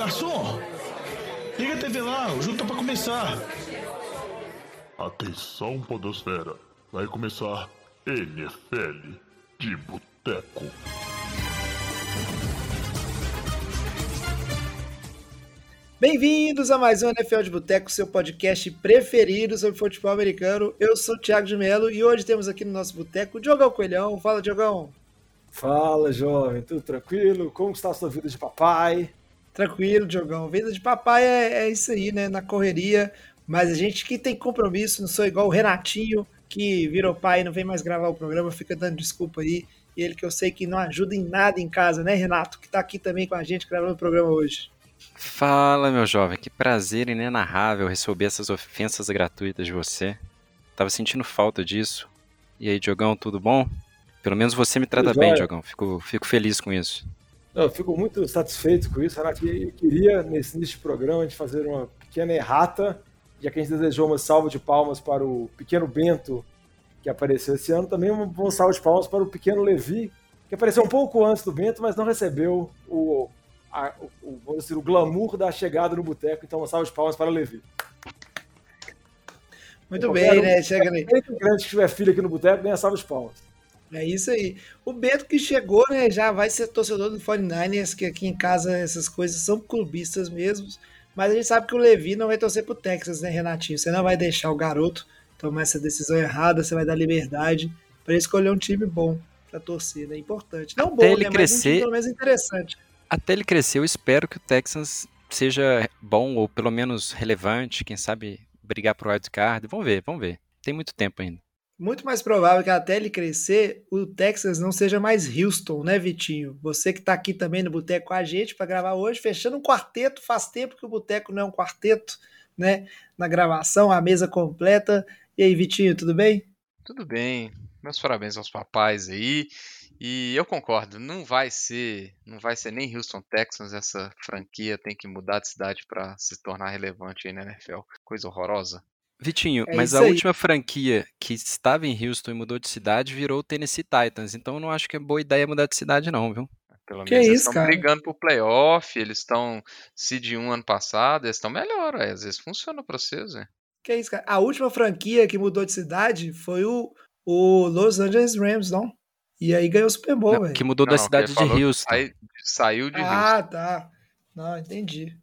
garçom! Liga a TV lá, o jogo tá pra começar. Atenção, Podosfera. Vai começar NFL de Boteco. Bem-vindos a mais um NFL de Boteco, seu podcast preferido sobre futebol americano. Eu sou o Thiago de Mello e hoje temos aqui no nosso boteco o Diogão Coelhão. Fala, Diogão. Fala, jovem. Tudo tranquilo? Como está a sua vida de papai? Tranquilo, Diogão. Vida de papai é, é isso aí, né? Na correria. Mas a gente que tem compromisso, não sou igual o Renatinho, que virou pai e não vem mais gravar o programa, fica dando desculpa aí. E ele que eu sei que não ajuda em nada em casa, né, Renato? Que tá aqui também com a gente gravando o programa hoje. Fala, meu jovem, que prazer inenarrável receber essas ofensas gratuitas de você. Tava sentindo falta disso. E aí, Diogão, tudo bom? Pelo menos você me trata bem, Diogão. Fico, fico feliz com isso. Eu fico muito satisfeito com isso, Renato. Eu queria, nesse início de programa, a gente fazer uma pequena errata, já que a gente desejou uma salva de palmas para o pequeno Bento, que apareceu esse ano. Também uma salva de palmas para o pequeno Levi, que apareceu um pouco antes do Bento, mas não recebeu o a, o, vamos dizer, o glamour da chegada no boteco. Então, uma salva de palmas para o Levi. Muito bem, né? Chega aí. grande que tiver filho aqui no boteco, ganha salva de palmas. É isso aí. O Beto que chegou, né, já vai ser torcedor do 49ers, que aqui em casa essas coisas são clubistas mesmo. Mas a gente sabe que o Levi não vai torcer pro Texas, né, Renatinho? Você não vai deixar o garoto tomar essa decisão errada, você vai dar liberdade para escolher um time bom para torcer, né? Importante. Não bom, ele né, crescer, mas um pelo menos interessante até ele crescer, eu espero que o Texans seja bom ou pelo menos relevante, quem sabe brigar pro wildcard. Vamos ver, vamos ver. Tem muito tempo ainda. Muito mais provável que até ele crescer, o Texas não seja mais Houston, né, Vitinho? Você que está aqui também no Boteco com a gente para gravar hoje, fechando um quarteto. Faz tempo que o Boteco não é um quarteto, né? Na gravação, a mesa completa. E aí, Vitinho, tudo bem? Tudo bem. Meus parabéns aos papais aí. E eu concordo, não vai ser, não vai ser nem Houston Texans essa franquia tem que mudar de cidade para se tornar relevante aí na NFL. Coisa horrorosa. Vitinho, é mas a aí. última franquia que estava em Houston e mudou de cidade virou o Tennessee Titans, então eu não acho que é boa ideia mudar de cidade não, viu? Pelo que menos é eles estão brigando pro playoff, eles estão seed 1 ano passado, eles estão melhor, aí, às vezes funciona pra vocês, né? Que isso, cara? A última franquia que mudou de cidade foi o, o Los Angeles Rams, não? E aí ganhou o Super Bowl, velho. Que mudou não, da cidade de Houston. Sai, saiu de ah, Houston. Ah, tá. Não, entendi.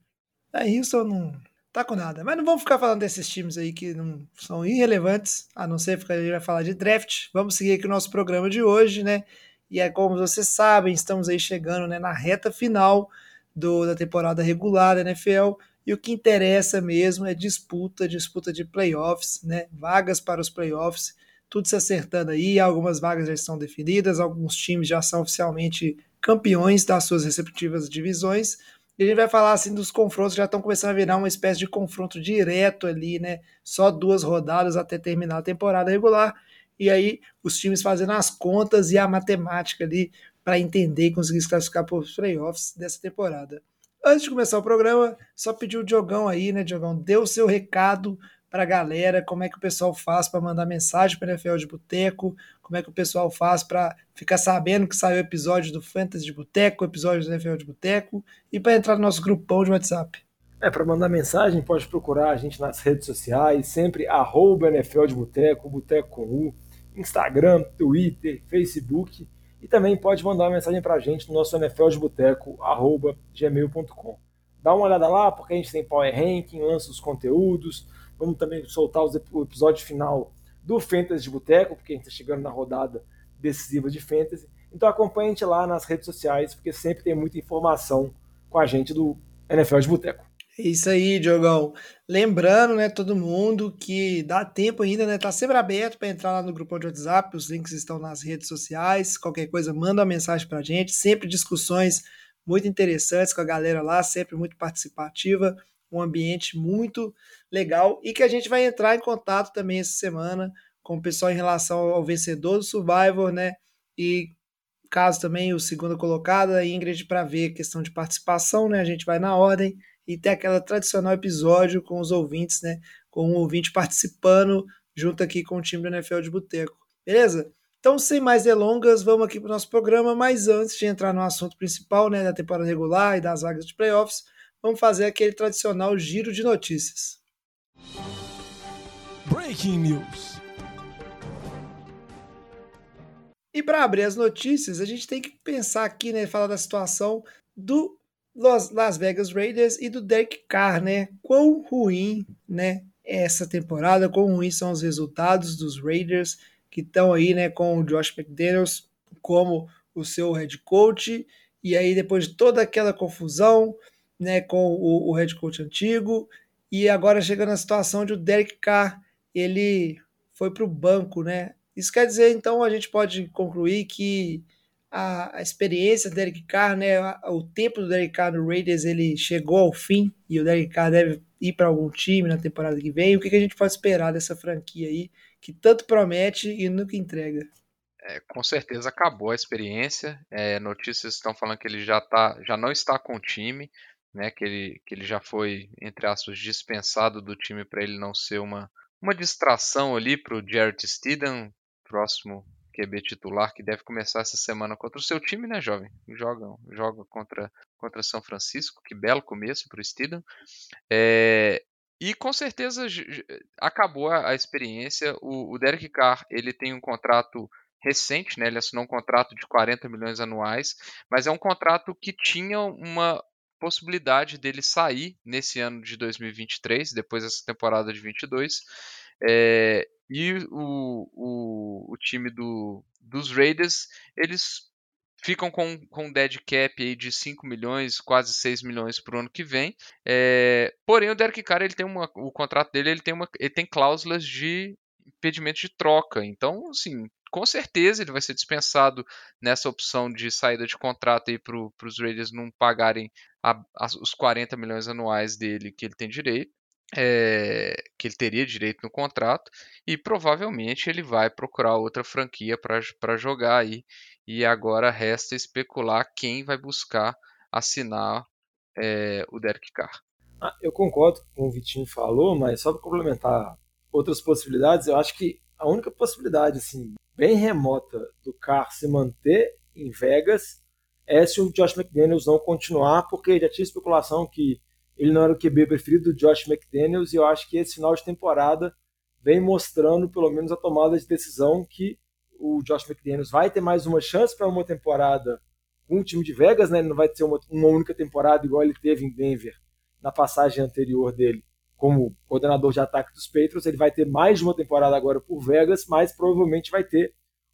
A Houston não tá com nada. Mas não vamos ficar falando desses times aí que não são irrelevantes, a não ser que a gente vai falar de draft. Vamos seguir aqui o nosso programa de hoje, né? E é como vocês sabem, estamos aí chegando né, na reta final do, da temporada regular da NFL. E o que interessa mesmo é disputa, disputa de playoffs, né? Vagas para os playoffs tudo se acertando aí, algumas vagas já estão definidas, alguns times já são oficialmente campeões das suas respectivas divisões. E a gente vai falar assim dos confrontos já estão começando a virar uma espécie de confronto direto ali, né? Só duas rodadas até terminar a temporada regular. E aí os times fazendo as contas e a matemática ali para entender e conseguir se classificar para os playoffs dessa temporada. Antes de começar o programa, só pedir o Diogão aí, né, Diogão? Dê o seu recado para a galera, como é que o pessoal faz para mandar mensagem para a NFL de Boteco, como é que o pessoal faz para ficar sabendo que saiu episódio do Fantasy de Boteco, episódio do NFL de Boteco, e para entrar no nosso grupão de WhatsApp. É, para mandar mensagem, pode procurar a gente nas redes sociais, sempre arroba NFL de Boteco, Boteco com U, Instagram, Twitter, Facebook, e também pode mandar mensagem para a gente no nosso NFL de Boteco, arroba gmail.com. Dá uma olhada lá, porque a gente tem Power Ranking, lança os conteúdos, Vamos também soltar o episódio final do Fantasy de Boteco, porque a gente está chegando na rodada decisiva de Fantasy. Então acompanhe a gente lá nas redes sociais, porque sempre tem muita informação com a gente do NFL de Boteco. É isso aí, Diogão. Lembrando, né, todo mundo que dá tempo ainda, né? Tá sempre aberto para entrar lá no grupo de WhatsApp, os links estão nas redes sociais. Qualquer coisa, manda uma mensagem para a gente. Sempre discussões muito interessantes com a galera lá, sempre muito participativa um ambiente muito legal e que a gente vai entrar em contato também essa semana com o pessoal em relação ao vencedor do Survivor, né? E caso também o segundo colocado, a Ingrid, para ver questão de participação, né? A gente vai na ordem e tem aquela tradicional episódio com os ouvintes, né? Com um ouvinte participando junto aqui com o time do NFL de Boteco. Beleza? Então, sem mais delongas, vamos aqui para o nosso programa. Mas antes de entrar no assunto principal, né, da temporada regular e das vagas de playoffs, vamos fazer aquele tradicional giro de notícias. Breaking News. E para abrir as notícias, a gente tem que pensar aqui, né, falar da situação do Las Vegas Raiders e do Derek Carr, né? Quão ruim, né, essa temporada, quão ruins são os resultados dos Raiders que estão aí, né, com o Josh McDaniels como o seu head coach, e aí depois de toda aquela confusão, né, com o, o head coach antigo, e agora chega na situação de o Derek Carr, ele foi para o banco, né? Isso quer dizer, então, a gente pode concluir que a, experiência do Derek Carr, né, o tempo do Derek Carr no Raiders, ele chegou ao fim e o Derek Carr deve ir para algum time na temporada que vem. O que, que a gente pode esperar dessa franquia aí, que tanto promete e nunca entrega? É, com certeza acabou a experiência. É, notícias estão falando que ele já, tá, já não está com o time, né, que, ele, que ele já foi, entre aspas, dispensado do time para ele não ser uma, uma distração ali para o Jarrett Steedham, próximo QB titular, que deve começar essa semana contra o seu time, né, jovem? Joga, joga contra, contra São Francisco, que belo começo para o Steedham. É, e com certeza acabou a, a experiência. O, o Derek Carr ele tem um contrato recente, né? Ele assinou um contrato de 40 milhões anuais, mas é um contrato que tinha uma possibilidade dele sair nesse ano de 2023, depois dessa temporada de 22. É, e o, o, o time do, dos Raiders, eles ficam com, com um dead cap aí de 5 milhões, quase 6 milhões para o ano que vem. É, porém, o Derek Carr, ele tem uma, o contrato dele ele tem, uma, ele tem cláusulas de impedimento de troca. Então, assim, com certeza ele vai ser dispensado nessa opção de saída de contrato aí para os Raiders não pagarem a, a, os 40 milhões anuais dele que ele tem direito é, que ele teria direito no contrato e provavelmente ele vai procurar outra franquia para jogar aí e agora resta especular quem vai buscar assinar é, o Derek Carr. Ah, eu concordo com o Vitinho falou, mas só para complementar outras possibilidades, eu acho que a única possibilidade assim bem remota do Carr se manter em Vegas é se o Josh McDaniels não continuar, porque já tinha especulação que ele não era o QB preferido do Josh McDaniels e eu acho que esse final de temporada vem mostrando pelo menos a tomada de decisão que o Josh McDaniels vai ter mais uma chance para uma temporada com o time de Vegas, né? Ele não vai ter uma, uma única temporada igual ele teve em Denver na passagem anterior dele como coordenador de ataque dos Patriots. Ele vai ter mais de uma temporada agora por Vegas, mas provavelmente vai ter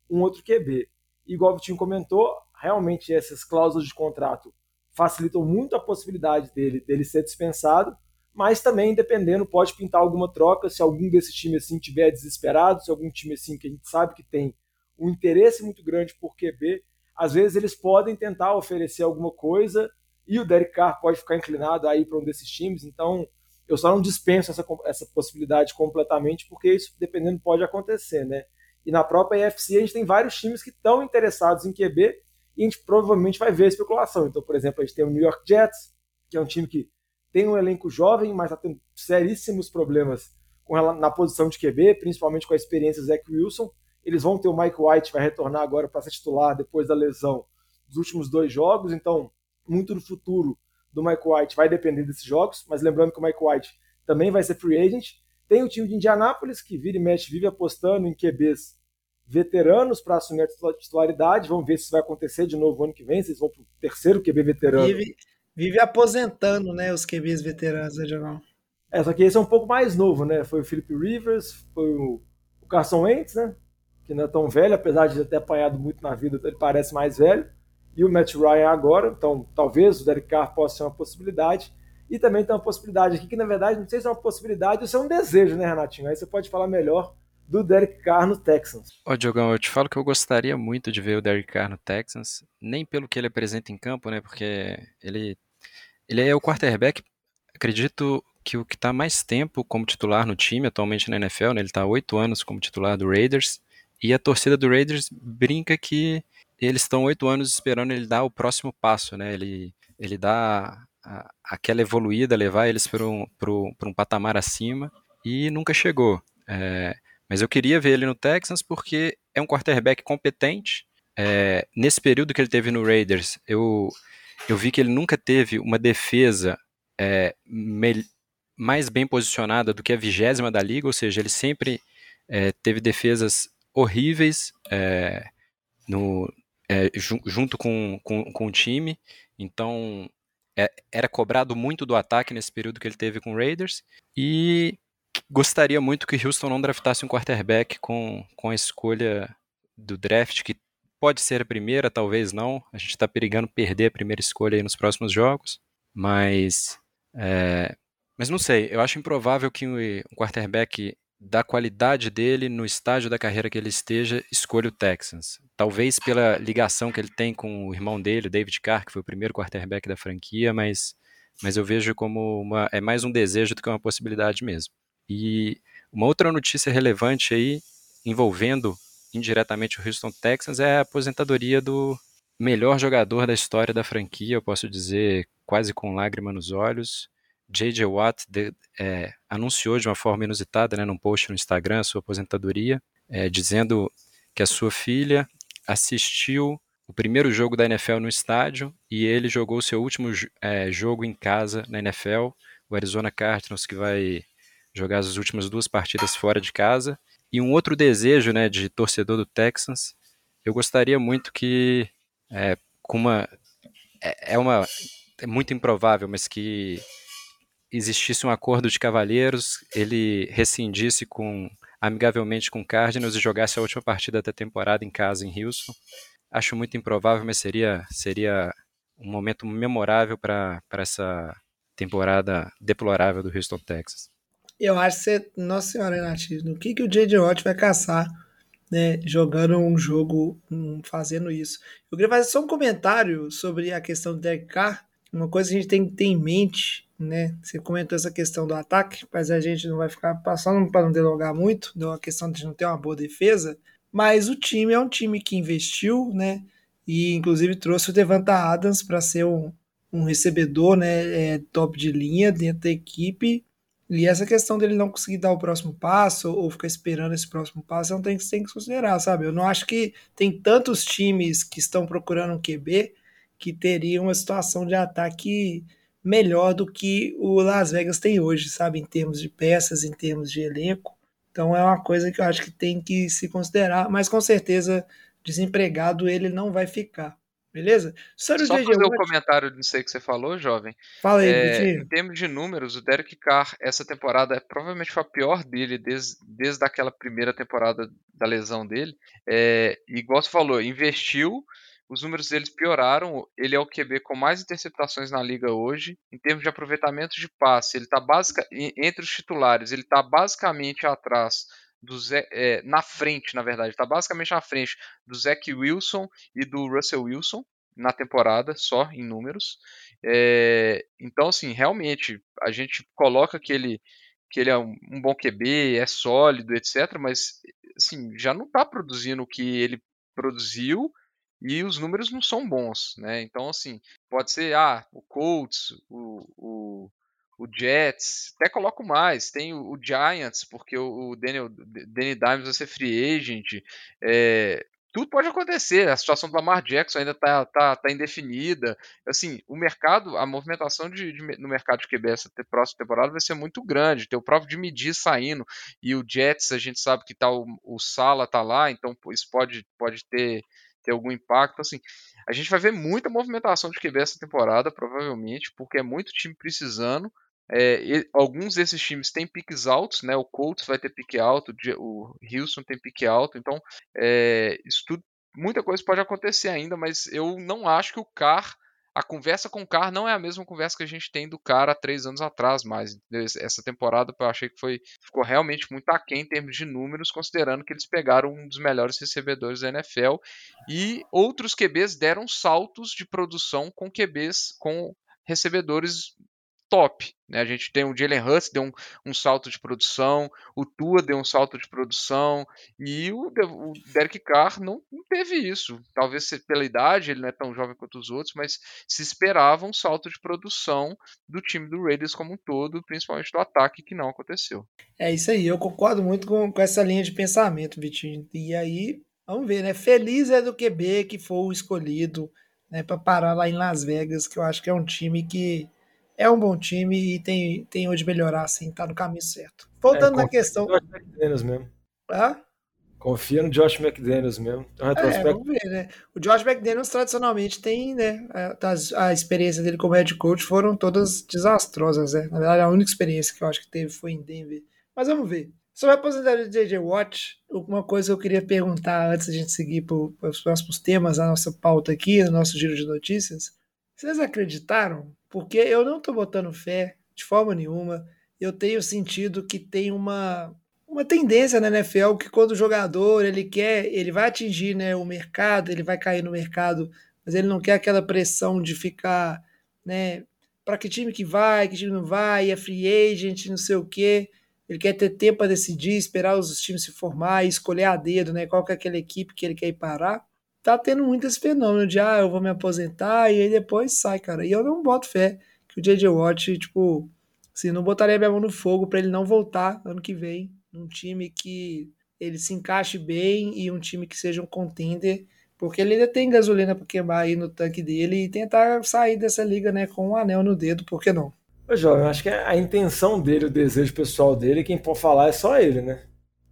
um outro QB. Igual o Vitinho comentou, realmente essas cláusulas de contrato facilitam muito a possibilidade dele, dele ser dispensado, mas também, dependendo, pode pintar alguma troca se algum desses times assim tiver desesperado, se algum time assim que a gente sabe que tem um interesse muito grande por QB, às vezes eles podem tentar oferecer alguma coisa e o Derek Carr pode ficar inclinado aí para um desses times, então eu só não dispenso essa, essa possibilidade completamente, porque isso, dependendo, pode acontecer, né? E na própria EFC a gente tem vários times que estão interessados em QB e a gente provavelmente vai ver especulação. Então, por exemplo, a gente tem o New York Jets, que é um time que tem um elenco jovem, mas está tendo seríssimos problemas ela, na posição de QB, principalmente com a experiência do Zach Wilson. Eles vão ter o Mike White, vai retornar agora para ser titular depois da lesão dos últimos dois jogos, então muito do futuro do Mike White vai depender desses jogos, mas lembrando que o Mike White também vai ser free agent. Tem o time de Indianápolis, que vira e mexe, vive apostando em QBs veteranos para assumir a titularidade. Vamos ver se isso vai acontecer de novo ano que vem. Vocês vão para o terceiro QB veterano. Vive, vive, aposentando né, os QBs veteranos, né, Diogão? É, só que esse é um pouco mais novo, né? Foi o Philip Rivers, foi o, o Carson Wentz, né? Que não é tão velho, apesar de ter apanhado muito na vida, ele parece mais velho. E o Matt Ryan agora, então talvez o Derek Carr possa ser uma possibilidade. E também tem uma possibilidade aqui que, na verdade, não sei se é uma possibilidade ou se é um desejo, né, Renatinho? Aí você pode falar melhor do Derek Carr no Texans. Ó, Diogão, eu te falo que eu gostaria muito de ver o Derek Carr no Texans, nem pelo que ele apresenta em campo, né? Porque ele, ele é o quarterback, acredito que o que está mais tempo como titular no time atualmente na NFL, né? Ele está oito anos como titular do Raiders. E a torcida do Raiders brinca que eles estão oito anos esperando ele dar o próximo passo, né? Ele, ele dá a, aquela evoluída, levar eles para um, um patamar acima e nunca chegou. É, mas eu queria ver ele no Texans porque é um quarterback competente. É, nesse período que ele teve no Raiders, eu, eu vi que ele nunca teve uma defesa é, mais bem posicionada do que a vigésima da liga, ou seja, ele sempre é, teve defesas horríveis é, no, é, junto com, com, com, o time, então é, era cobrado muito do ataque nesse período que ele teve com o Raiders, e gostaria muito que Houston não draftasse um quarterback com, com a escolha do draft, que pode ser a primeira, talvez não, a gente está perigando perder a primeira escolha aí nos próximos jogos, mas é, mas não sei, eu acho improvável que um quarterback da qualidade dele no estágio da carreira que ele esteja escolha o Texans. Talvez pela ligação que ele tem com o irmão dele, David Carr, que foi o primeiro quarterback da franquia, mas, mas eu vejo como uma, é mais um desejo do que uma possibilidade mesmo. E uma outra notícia relevante aí, envolvendo indiretamente o Houston Texans, é a aposentadoria do melhor jogador da história da franquia, eu posso dizer quase com lágrima nos olhos, J.J. Watt de, é, anunciou de uma forma inusitada, né, num post no Instagram, sua aposentadoria, é, dizendo que a sua filha assistiu o primeiro jogo da NFL no estádio e ele jogou seu último é, jogo em casa na NFL, o Arizona Cardinals, que vai jogar as últimas duas partidas fora de casa. E um outro desejo né, de torcedor do Texans, eu gostaria muito que, é, com uma. É, é uma. É muito improvável, mas que existisse um acordo de cavalheiros, ele rescindisse com amigavelmente com o Cardinals e jogasse a última partida da temporada em casa em Houston. Acho muito improvável, mas seria seria um momento memorável para essa temporada deplorável do Houston Texas. Eu acho que você, nossa senhora, Renatinho, no que, que o J.J. Watt vai caçar, né, jogando um jogo, um, fazendo isso. Eu queria fazer só um comentário sobre a questão do Derek Carr, uma coisa que a gente tem que ter em mente né? Você comentou essa questão do ataque, mas a gente não vai ficar passando para não delongar muito, da questão de não ter uma boa defesa. Mas o time é um time que investiu, né? E inclusive trouxe o Devanta Adams para ser um, um recebedor, né? É, top de linha dentro da equipe. E essa questão dele não conseguir dar o próximo passo ou ficar esperando esse próximo passo, é um tem que, tem que considerar, sabe? Eu não acho que tem tantos times que estão procurando um QB que teriam uma situação de ataque melhor do que o Las Vegas tem hoje, sabe? Em termos de peças, em termos de elenco. Então é uma coisa que eu acho que tem que se considerar, mas com certeza desempregado ele não vai ficar. Beleza? Sobre Só fazer um comentário disso aí que você falou, jovem. Fala aí, é, Em termos de números, o Derek Carr, essa temporada, é, provavelmente foi a pior dele desde, desde aquela primeira temporada da lesão dele. É, igual você falou, investiu, os números deles pioraram. Ele é o QB com mais interceptações na liga hoje. Em termos de aproveitamento de passe, ele está basic... entre os titulares, ele está basicamente atrás do Zé, é, na frente, na verdade, está basicamente na frente do Zach Wilson e do Russell Wilson na temporada, só em números. É, então, assim, realmente, a gente coloca que ele, que ele é um, um bom QB, é sólido, etc., mas assim, já não está produzindo o que ele produziu e os números não são bons, né? Então, assim, pode ser, ah, o Colts, o, o, o Jets, até coloco mais, tem o, o Giants, porque o, o Daniel, Danny Dimes vai ser free agent, é, tudo pode acontecer. A situação do Lamar Jackson ainda está tá, tá indefinida. Assim, o mercado, a movimentação de, de, no mercado de QB essa próxima temporada vai ser muito grande. Tem o próprio de medir saindo e o Jets, a gente sabe que tá o, o Sala tá lá, então isso pode, pode ter ter algum impacto. Assim, a gente vai ver muita movimentação de QB essa temporada, provavelmente, porque é muito time precisando. É, alguns desses times têm piques altos, né? O Colts vai ter pique alto, o Houston tem pique alto, então é, isso tudo, muita coisa pode acontecer ainda, mas eu não acho que o Carr a conversa com o Carr não é a mesma conversa que a gente tem do cara há três anos atrás, mas essa temporada eu achei que foi ficou realmente muito aquém em termos de números, considerando que eles pegaram um dos melhores recebedores da NFL e outros QBs deram saltos de produção com QBs com recebedores top. Né? A gente tem o Jalen Hurts deu um, um, salto de produção, o Tua deu um salto de produção e o, o Derek Carr não, não, teve isso. Talvez pela idade, ele não é tão jovem quanto os outros, mas se esperava um salto de produção do time do Raiders como um todo, principalmente do ataque, que não aconteceu. É isso aí, eu concordo muito com, com essa linha de pensamento, Vitinho. E aí, vamos ver, né? Feliz é do QB que foi o escolhido né, para parar lá em Las Vegas, que eu acho que é um time que é um bom time e tem, tem onde melhorar, assim, tá no caminho certo. Voltando é, na questão. Josh McDaniels mesmo. Ah? Confia no Josh McDaniels mesmo. É, vamos ver, né? O Josh McDaniels tradicionalmente tem, né? A, a, experiência dele como head coach foram todas desastrosas, né? Na verdade, a única experiência que eu acho que teve foi em Denver. Mas vamos ver. Sobre a aposentadoria do J.J. Watt, uma coisa que eu queria perguntar antes da gente seguir para os próximos temas, a nossa pauta aqui, no nosso giro de notícias. Vocês acreditaram? Porque eu não estou botando fé de forma nenhuma. Eu tenho sentido que tem uma, uma tendência na NFL que quando o jogador ele quer, ele vai atingir né, o mercado, ele vai cair no mercado, mas ele não quer aquela pressão de ficar, né, para que time que vai, que time não vai, é free agent, não sei o quê. Ele quer ter tempo para decidir, esperar os times se formar escolher a dedo, né, qual que é aquela equipe que ele quer ir parar. Tá tendo muito esse fenômeno de, ah, eu vou me aposentar e aí depois sai, cara. E eu não boto fé que o J.J. Watt, tipo, assim, não botaria minha mão no fogo para ele não voltar ano que vem num time que ele se encaixe bem e um time que seja um contender, porque ele ainda tem gasolina para queimar aí no tanque dele e tentar sair dessa liga, né, com um anel no dedo, por que não? Ô, Jovem, acho que a intenção dele, o desejo pessoal dele, quem pode falar é só ele, né?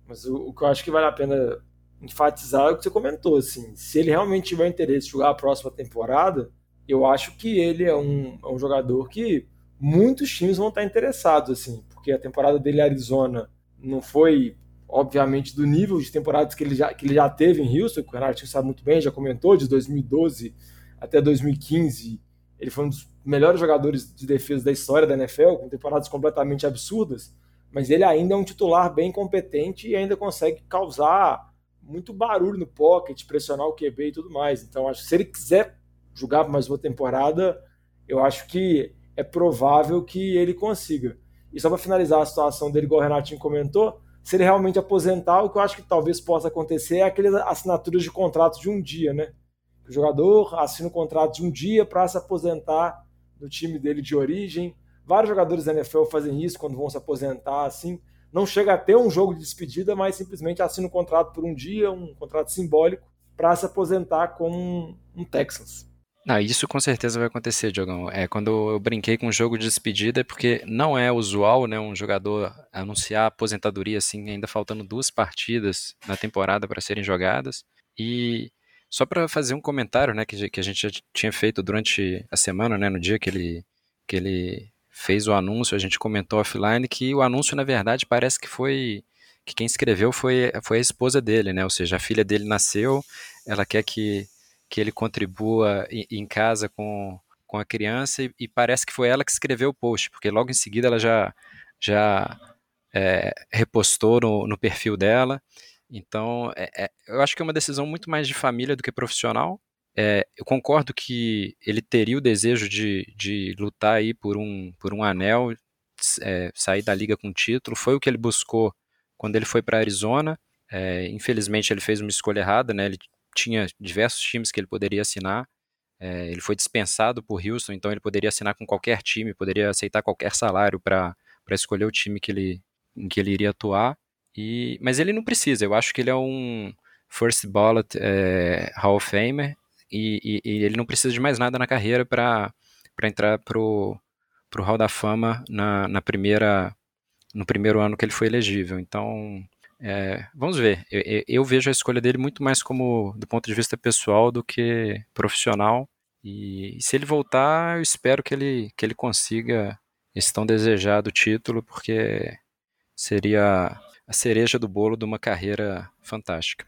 Mas o, o que eu acho que vale a pena enfatizar é o que você comentou, assim, se ele realmente tiver interesse em jogar a próxima temporada, eu acho que ele é um, é um jogador que muitos times vão estar interessados, assim, porque a temporada dele em Arizona não foi, obviamente, do nível de temporadas que ele já, que ele já teve em Houston, que o Renato sabe muito bem, já comentou, de 2012 até 2015. Ele foi um dos melhores jogadores de defesa da história da NFL, com temporadas completamente absurdas, mas ele ainda é um titular bem competente e ainda consegue causar muito barulho no pocket, pressionar o QB e tudo mais. Então, acho que se ele quiser jogar mais uma temporada, eu acho que é provável que ele consiga. E só para finalizar a situação dele, igual o Renatinho comentou, se ele realmente aposentar, o que eu acho que talvez possa acontecer é aquelas assinaturas de contrato de um dia, né? O jogador assina um contrato de um dia para se aposentar no time dele de origem. Vários jogadores da NFL fazem isso quando vão se aposentar, assim. Não chega a ter um jogo de despedida, mas simplesmente assina um contrato por um dia, um contrato simbólico, para se aposentar como um, Texans. Isso com certeza vai acontecer, Diogão. É, quando eu brinquei com o jogo de despedida, é porque não é usual, né, um jogador anunciar aposentadoria assim, ainda faltando duas partidas na temporada para serem jogadas. E só para fazer um comentário, né, que, que a gente já tinha feito durante a semana, né, no dia que ele, que ele fez o anúncio, a gente comentou offline que o anúncio, na verdade, parece que foi que quem escreveu foi, foi a esposa dele, né? Ou seja, a filha dele nasceu, ela quer que que ele contribua em casa com, com a criança e, e, parece que foi ela que escreveu o post, porque logo em seguida ela já, já é, repostou no, no, perfil dela. Então, é, é, eu acho que é uma decisão muito mais de família do que profissional. É, eu concordo que ele teria o desejo de, de lutar aí por um, por um anel, é, sair da liga com título. Foi o que ele buscou quando ele foi para Arizona. É, infelizmente ele fez uma escolha errada, né? Ele tinha diversos times que ele poderia assinar. É, ele foi dispensado por Houston, então ele poderia assinar com qualquer time, poderia aceitar qualquer salário para escolher o time que ele, em que ele iria atuar. E, mas ele não precisa, eu acho que ele é um first ballot é, Hall of Famer e, e, e, ele não precisa de mais nada na carreira para entrar pro, pro Hall da Fama na, na primeira no primeiro ano que ele foi elegível. Então, é, vamos ver. Eu, eu, vejo a escolha dele muito mais como do ponto de vista pessoal do que profissional. E, e se ele voltar, eu espero que ele, que ele consiga esse tão desejado título, porque seria a cereja do bolo de uma carreira fantástica.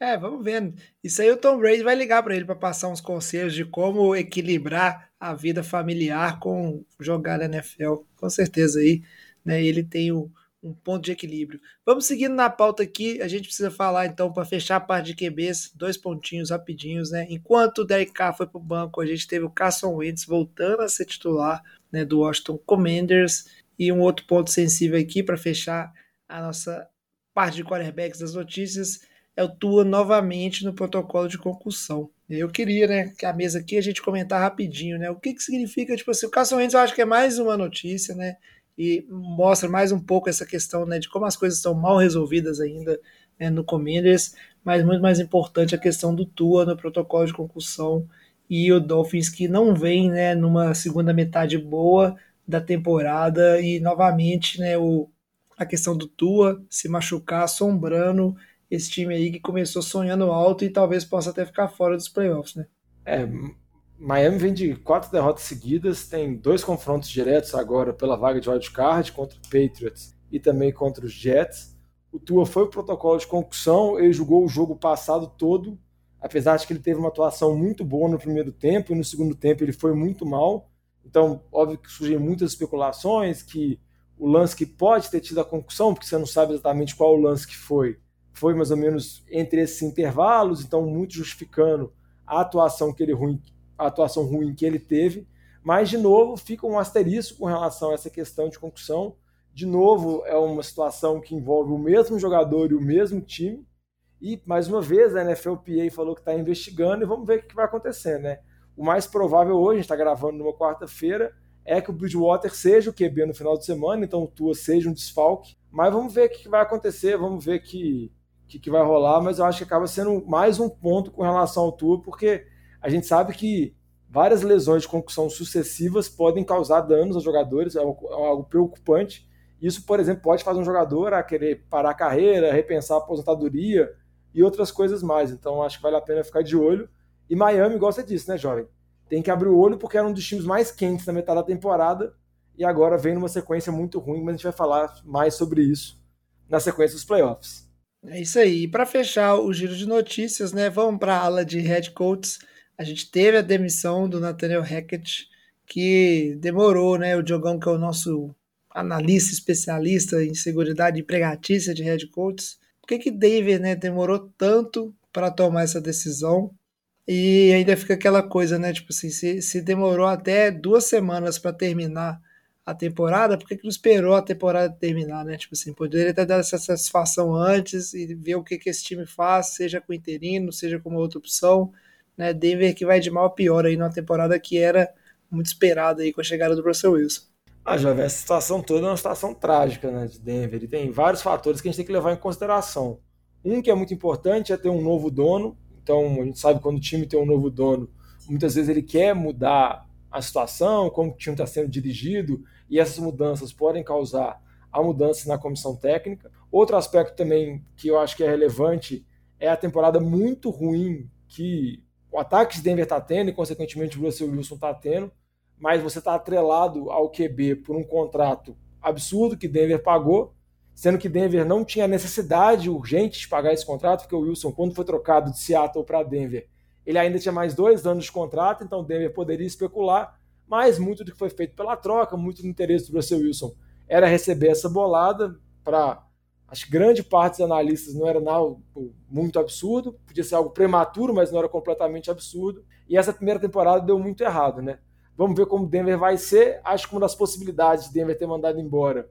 É, vamos vendo. Isso aí o Tom Brady vai ligar para ele para passar uns conselhos de como equilibrar a vida familiar com jogar na NFL. Com certeza aí, né? Ele tem o um ponto de equilíbrio. Vamos seguindo na pauta aqui, a gente precisa falar então para fechar a parte de QBs, dois pontinhos rapidinhos, né? Enquanto o Derek Carr foi para o banco, a gente teve o Carson Wentz voltando a ser titular, né, do Washington Commanders e um outro ponto sensível aqui para fechar a nossa parte de quarterbacks das notícias é o Tua novamente no protocolo de concussão. Eu queria, né, que a mesa aqui a gente comentar rapidinho, né? O que que significa, tipo assim, o Carson Wentz eu acho que é mais uma notícia, né? e mostra mais um pouco essa questão né, de como as coisas estão mal resolvidas ainda né, no Commanders, mas muito mais importante a questão do Tua no protocolo de concussão e o Dolphins que não vem, né, numa segunda metade boa da temporada e novamente, né, o, a questão do Tua se machucar assombrando esse time aí que começou sonhando alto e talvez possa até ficar fora dos playoffs, né? É, Miami vem de quatro derrotas seguidas, tem dois confrontos diretos agora pela vaga de wildcard contra o Patriots e também contra os Jets. O Tua foi o protocolo de concussão, ele jogou o jogo passado todo, apesar de que ele teve uma atuação muito boa no primeiro tempo e no segundo tempo ele foi muito mal. Então, óbvio que surgem muitas especulações que o lance que pode ter tido a concussão, porque você não sabe exatamente qual o lance que foi, foi mais ou menos entre esses intervalos, então muito justificando a atuação que ele ruim, a atuação ruim que ele teve. Mas de novo fica um asterisco com relação a essa questão de concussão. De novo é uma situação que envolve o mesmo jogador e o mesmo time. E mais uma vez a NFLPA falou que está investigando e vamos ver o que vai acontecer, né? O mais provável hoje, está gravando numa quarta-feira, é que o Bridgewater seja o QB no final de semana, então o Tua seja um desfalque. Mas vamos ver o que vai acontecer, vamos ver que que, que vai rolar, mas eu acho que acaba sendo mais um ponto com relação ao Tua, porque a gente sabe que várias lesões de concussão sucessivas podem causar danos aos jogadores, é algo, é algo preocupante. Isso, por exemplo, pode fazer um jogador a querer parar a carreira, repensar a aposentadoria e outras coisas mais. Então, acho que vale a pena ficar de olho. E Miami gosta disso, né, jovem? Tem que abrir o olho porque era um dos times mais quentes na metade da temporada e agora vem numa sequência muito ruim, mas a gente vai falar mais sobre isso na sequência dos playoffs. É isso aí. E para fechar o giro de notícias, né, vamos para a ala de head coaches. A gente teve a demissão do Nathaniel Hackett, que demorou, né? O Diogão, que é o nosso analista especialista em segurança e empregatícia de head coaches. Por que que David, né, demorou tanto para tomar essa decisão? E ainda fica aquela coisa, né? Tipo assim, se, se demorou até duas semanas para terminar a temporada, por que, que não esperou a temporada terminar, né? Tipo assim, poderia ter dado essa satisfação antes e ver o que, que esse time faz, seja com interino, seja com uma outra opção, né? Denver que vai de mal a pior aí numa temporada que era muito esperada aí com a chegada do Russell Wilson. Ah, Jovem, essa situação toda é uma situação trágica, né, de Denver. E tem vários fatores que a gente tem que levar em consideração. Um que é muito importante é ter um novo dono. Então, a gente sabe quando o time tem um novo dono, muitas vezes ele quer mudar a situação, como o time está sendo dirigido, e essas mudanças podem causar a mudança na comissão técnica. Outro aspecto também que eu acho que é relevante é a temporada muito ruim que o ataque de Denver está tendo e, consequentemente, o Russell Wilson está tendo, mas você está atrelado ao QB por um contrato absurdo que Denver pagou, sendo que Denver não tinha necessidade urgente de pagar esse contrato, porque o Wilson, quando foi trocado de Seattle para Denver, ele ainda tinha mais dois anos de contrato, então Denver poderia especular, mas muito do que foi feito pela troca, muito do interesse do Russell Wilson era receber essa bolada para acho que grande parte dos analistas não era nada muito absurdo, podia ser algo prematuro, mas não era completamente absurdo. E essa primeira temporada deu muito errado, né? Vamos ver como Denver vai ser. Acho que uma das possibilidades de Denver ter mandado embora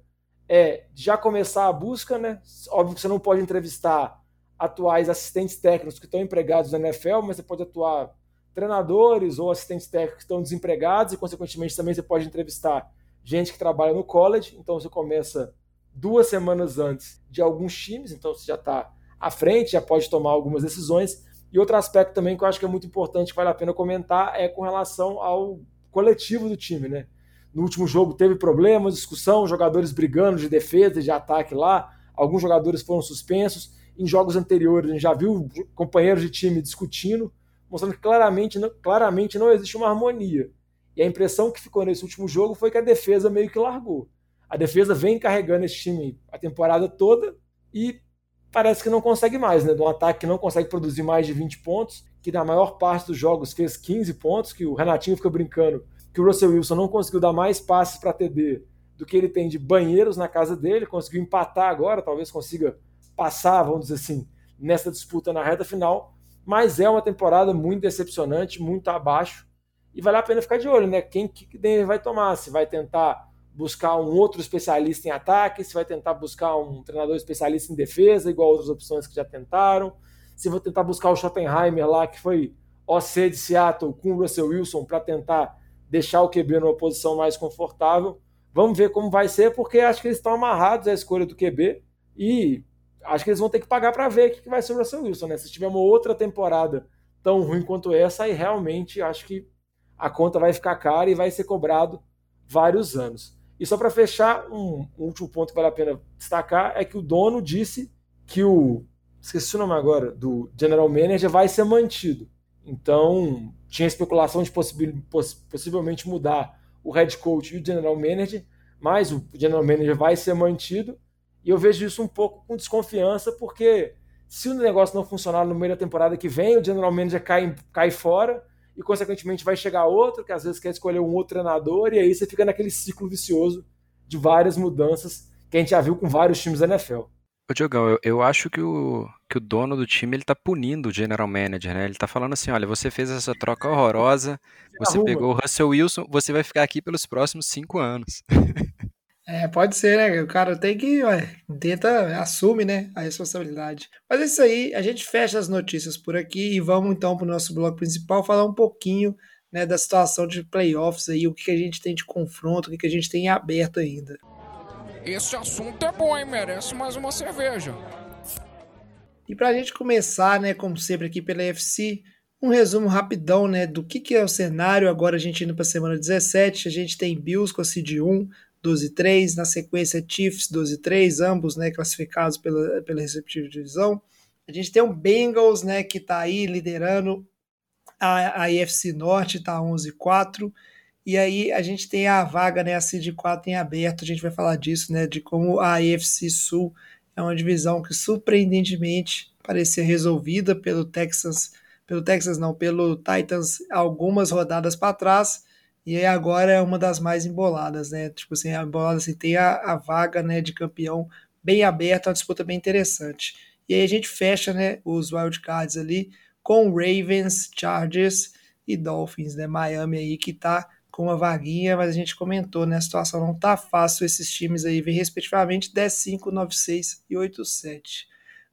é já começar a busca, né? Óbvio que você não pode entrevistar atuais assistentes técnicos que estão empregados na NFL, mas você pode atuar treinadores ou assistentes técnicos que estão desempregados e, consequentemente, também você pode entrevistar gente que trabalha no college. Então, você começa duas semanas antes de alguns times, então você já está à frente, já pode tomar algumas decisões. E outro aspecto também que eu acho que é muito importante, que vale a pena comentar, é com relação ao coletivo do time, né? No último jogo teve problemas, discussão, jogadores brigando de defesa, de ataque lá, alguns jogadores foram suspensos. Em jogos anteriores, a gente já viu companheiros de time discutindo mostrando que claramente, claramente não existe uma harmonia. E a impressão que ficou nesse último jogo foi que a defesa meio que largou. A defesa vem carregando esse time a temporada toda e parece que não consegue mais, né? De um ataque que não consegue produzir mais de 20 pontos, que na maior parte dos jogos fez 15 pontos, que o Renatinho fica brincando que o Russell Wilson não conseguiu dar mais passes para TD do que ele tem de banheiros na casa dele, conseguiu empatar agora, talvez consiga passar, vamos dizer assim, nessa disputa na reta final, mas é uma temporada muito decepcionante, muito abaixo, e vale a pena ficar de olho, né? Quem que Denver vai tomar? Se vai tentar buscar um outro especialista em ataque, se vai tentar buscar um treinador especialista em defesa, igual outras opções que já tentaram, se vai tentar buscar o Schottenheimer lá, que foi OC de Seattle com o Russell Wilson para tentar deixar o QB numa posição mais confortável. Vamos ver como vai ser, porque acho que eles estão amarrados à escolha do QB e acho que eles vão ter que pagar para ver o que vai ser o Russell Wilson, né? Se tiver uma outra temporada tão ruim quanto essa, aí realmente acho que a conta vai ficar cara e vai ser cobrado vários anos. E só para fechar, um, um, último ponto que vale a pena destacar é que o dono disse que o. Esqueci o nome agora, do General Manager vai ser mantido. Então, tinha especulação de possivelmente mudar o head coach e o general manager, mas o general manager vai ser mantido. E eu vejo isso um pouco com desconfiança, porque se o negócio não funcionar no meio da temporada que vem, o general manager cai, cai fora e, consequentemente, vai chegar outro que às vezes quer escolher um outro treinador, e aí você fica naquele ciclo vicioso de várias mudanças que a gente já viu com vários times da NFL. Ô Diogão, eu, eu acho que o, que o dono do time ele tá punindo o general manager, né? Ele tá falando assim, olha, você fez essa troca horrorosa, você pegou o Russell Wilson, você vai ficar aqui pelos próximos cinco anos. É, pode ser, né? O cara tem que, ué, tenta, assume, né, a responsabilidade. Mas é isso aí, a gente fecha as notícias por aqui e vamos então para o nosso bloco principal falar um pouquinho, né, da situação de playoffs aí, o que, que a gente tem de confronto, o que, que a gente tem aberto ainda. Esse assunto é bom, hein? Merece mais uma cerveja. E para a gente começar, né, como sempre aqui pela UFC, um resumo rapidão, né, do que, que é o cenário. Agora a gente indo para a semana 17, a gente tem Bills com a Cid 1, 12-3, na sequência Chiefs 12-3, ambos né, classificados pela, pela respectiva divisão. A gente tem o Bengals, né, que está aí liderando a, a IFC Norte, está 11-4. E aí a gente tem a vaga, né, a Seed 4 em aberto, a gente vai falar disso, né, de como a IFC Sul é uma divisão que surpreendentemente parecia resolvida pelo Texas, pelo Texas não, pelo Titans algumas rodadas para trás, e agora é uma das mais emboladas, né? Tipo assim, a embolada assim, tem a, a vaga, né, de campeão bem aberta, uma disputa bem interessante. E aí a gente fecha, né, os wildcards ali com Ravens, Chargers e Dolphins, né? Miami aí que tá com uma vaguinha, mas a gente comentou, né? A situação não tá fácil esses times aí, vem respectivamente 10-5, 9-6 e 8-7.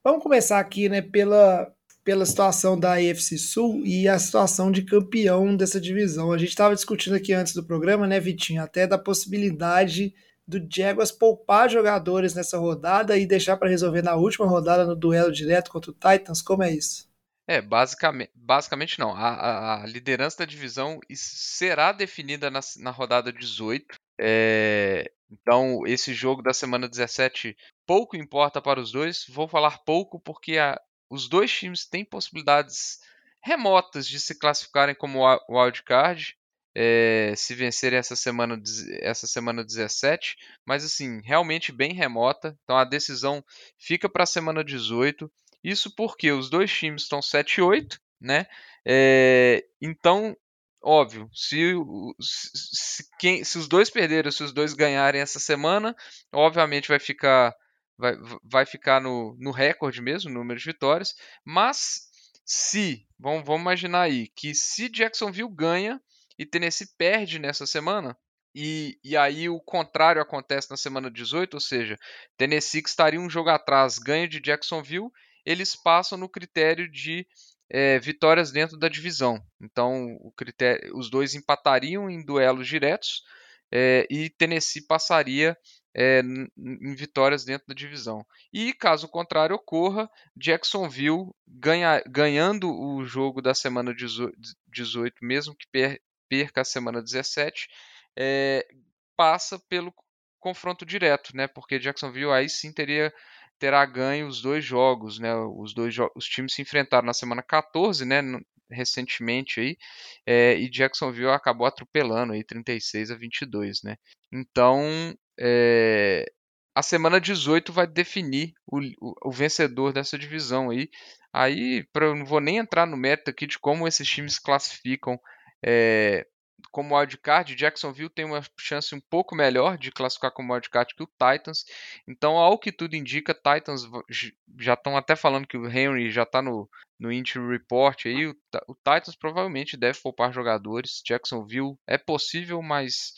Vamos começar aqui, né, pela, pela situação da AFC Sul e a situação de campeão dessa divisão. A gente estava discutindo aqui antes do programa, né, Vitinho, até da possibilidade do Jaguars poupar jogadores nessa rodada e deixar para resolver na última rodada no duelo direto contra o Titans. Como é isso? É, basicamente, basicamente não. A, a, a liderança da divisão será definida na, na rodada 18. É, então, esse jogo da semana 17 pouco importa para os dois. Vou falar pouco porque a, os dois times têm possibilidades remotas de se classificarem como wildcard. É, se vencerem essa semana, essa semana 17, mas assim, realmente bem remota. Então a decisão fica para a semana 18. Isso porque os dois times estão 7 e 8, né? É, então, óbvio, se, se, quem, se os dois perderam, se os dois ganharem essa semana, obviamente vai ficar vai, vai ficar no, no recorde mesmo, número de vitórias. Mas se, vamos, vamos imaginar aí, que se Jacksonville ganha e Tennessee perde nessa semana, e, e aí o contrário acontece na semana 18, ou seja, Tennessee que estaria um jogo atrás ganha de Jacksonville, eles passam no critério de é, vitórias dentro da divisão. Então, critério, os dois empatariam em duelos diretos é, e Tennessee passaria é, em vitórias dentro da divisão. E caso contrário ocorra, Jacksonville ganha, ganhando o jogo da semana 18, mesmo que per, perca a semana 17, é, passa pelo confronto direto, né? Porque Jacksonville aí sim teria terá ganho os dois jogos, né? Os dois os times se enfrentaram na semana 14, né? recentemente aí, é, e Jacksonville acabou atropelando aí 36 a 22, né? Então, é, a semana 18 vai definir o, o, o, vencedor dessa divisão aí. Aí, pra, eu não vou nem entrar no mérito aqui de como esses times classificam é, como wildcard. Jacksonville tem uma chance um pouco melhor de classificar como wildcard que o Titans. Então, ao que tudo indica, Titans já estão até falando que o Henry já está no, no Report aí. O, o Titans provavelmente deve poupar jogadores. Jacksonville é possível, mas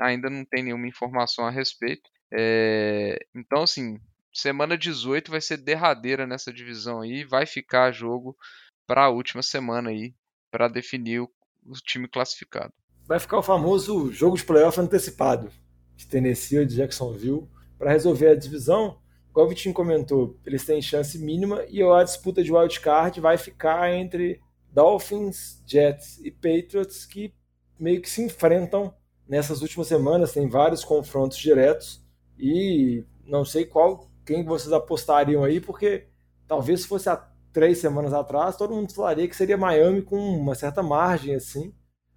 ainda não tem nenhuma informação a respeito. É, então, assim, semana 18 vai ser derradeira nessa divisão aí, vai ficar jogo para a última semana aí, para definir o, o, time classificado. Vai ficar o famoso jogo de playoff antecipado de Tennessee ou de Jacksonville para resolver a divisão. Igual o Vitinho comentou, eles têm chance mínima e a disputa de wildcard vai ficar entre Dolphins, Jets e Patriots que meio que se enfrentam nessas últimas semanas, tem vários confrontos diretos e não sei qual quem vocês apostariam aí, porque talvez se fosse há três semanas atrás, todo mundo falaria que seria Miami com uma certa margem assim.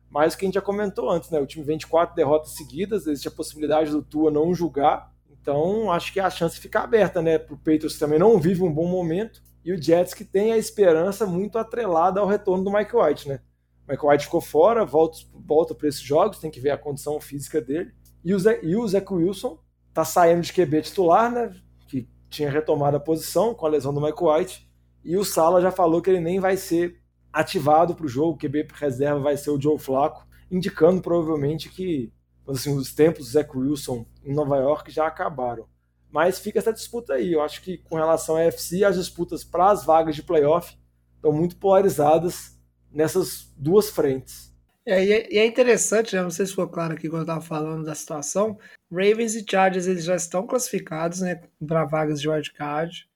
Mas o que a gente já comentou antes, né? O time vem de quatro derrotas seguidas, existe a possibilidade do Tua não julgar. Então, acho que a chance fica aberta, né? Para o Patriots também não vive um bom momento. E o Jets que tem a esperança muito atrelada ao retorno do Mike White, né? Mike White ficou fora, volta, volta para esses jogos, tem que ver a condição física dele. E o, Zach Wilson tá saindo de QB titular, né? Que tinha retomado a posição com a lesão do Mike White. E o Sala já falou que ele nem vai ser ativado para o jogo, o QB reserva vai ser o Joe Flacco, indicando provavelmente que assim, os tempos do Zach Wilson em Nova York já acabaram. Mas fica essa disputa aí. Eu acho que com relação à FC, as disputas para as vagas de playoff estão muito polarizadas nessas duas frentes. É, e é interessante, né? não sei se ficou claro aqui quando eu estava falando da situação. Ravens e Chargers eles já estão classificados né, para vagas de wildcard.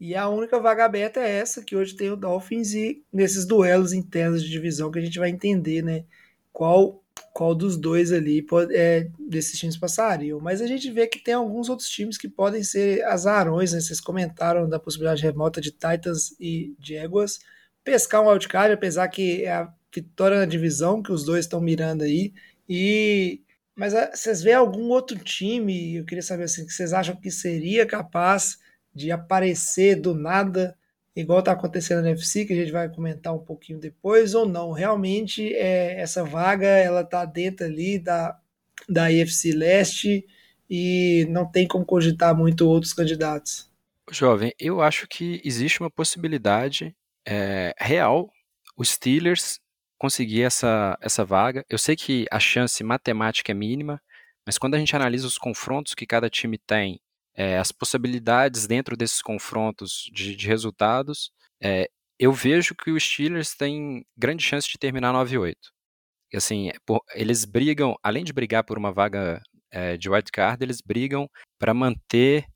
E a única vaga aberta é essa, que hoje tem o Dolphins, e nesses duelos internos de divisão que a gente vai entender, né? Qual, qual dos dois ali pode, é, desses times passariam. Mas a gente vê que tem alguns outros times que podem ser azarões, né? Vocês comentaram da possibilidade remota de Titans e Jaguars. Pescar um wildcard, apesar que é a vitória na divisão que os dois estão mirando aí. E mas ah, vocês vêem algum outro time? Eu queria saber assim, que vocês acham que seria capaz de aparecer do nada, igual está acontecendo na UFC, que a gente vai comentar um pouquinho depois, ou não. Realmente, é, essa vaga ela está dentro ali da, da UFC Leste e não tem como cogitar muito outros candidatos. Jovem, eu acho que existe uma possibilidade é, real os Steelers conseguir essa, essa vaga. Eu sei que a chance matemática é mínima, mas quando a gente analisa os confrontos que cada time tem é, as possibilidades dentro desses confrontos de, de resultados, é, eu vejo que os Steelers têm grande chance de terminar 9-8. Assim, por, eles brigam, além de brigar por uma vaga é, de wildcard, eles brigam para manter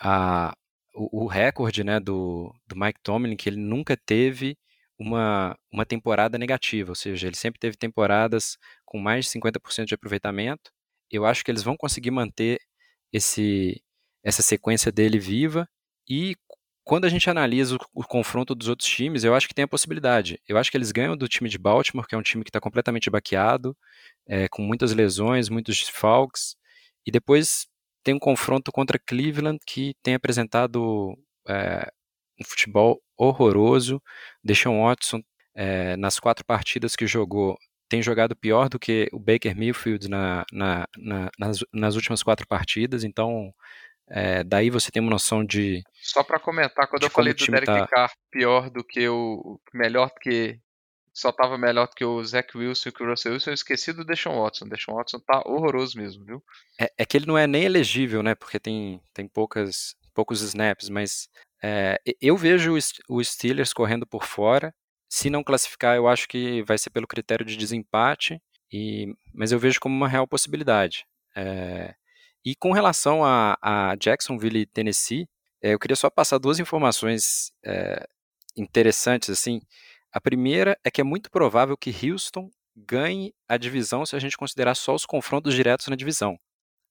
a, o, o, recorde né, do, do Mike Tomlin, que ele nunca teve uma, uma temporada negativa, ou seja, ele sempre teve temporadas com mais de 50% de aproveitamento. Eu acho que eles vão conseguir manter esse, essa sequência dele viva e quando a gente analisa o, o, confronto dos outros times, eu acho que tem a possibilidade. Eu acho que eles ganham do time de Baltimore, que é um time que está completamente baqueado, é, com muitas lesões, muitos desfalques, e depois tem um confronto contra Cleveland, que tem apresentado é, um futebol horroroso. Deshaun Watson, é, nas quatro partidas que jogou, tem jogado pior do que o Baker Mayfield na, na, na, nas, nas, últimas quatro partidas, então é, daí você tem uma noção de. Só para comentar, quando eu falei do Derek tá... Carr pior do que o. melhor do que. Só tava melhor do que o Zach Wilson e o Russell Wilson, eu esqueci do Deshaun Watson. Deshaun Watson tá horroroso mesmo, viu? É, é, que ele não é nem elegível, né? Porque tem, tem poucas, poucos snaps, mas é, eu vejo o Steelers correndo por fora se não classificar, eu acho que vai ser pelo critério de desempate, e, mas eu vejo como uma real possibilidade. É, e com relação a, a Jacksonville e Tennessee, é, eu queria só passar duas informações é, interessantes. assim. A primeira é que é muito provável que Houston ganhe a divisão se a gente considerar só os confrontos diretos na divisão.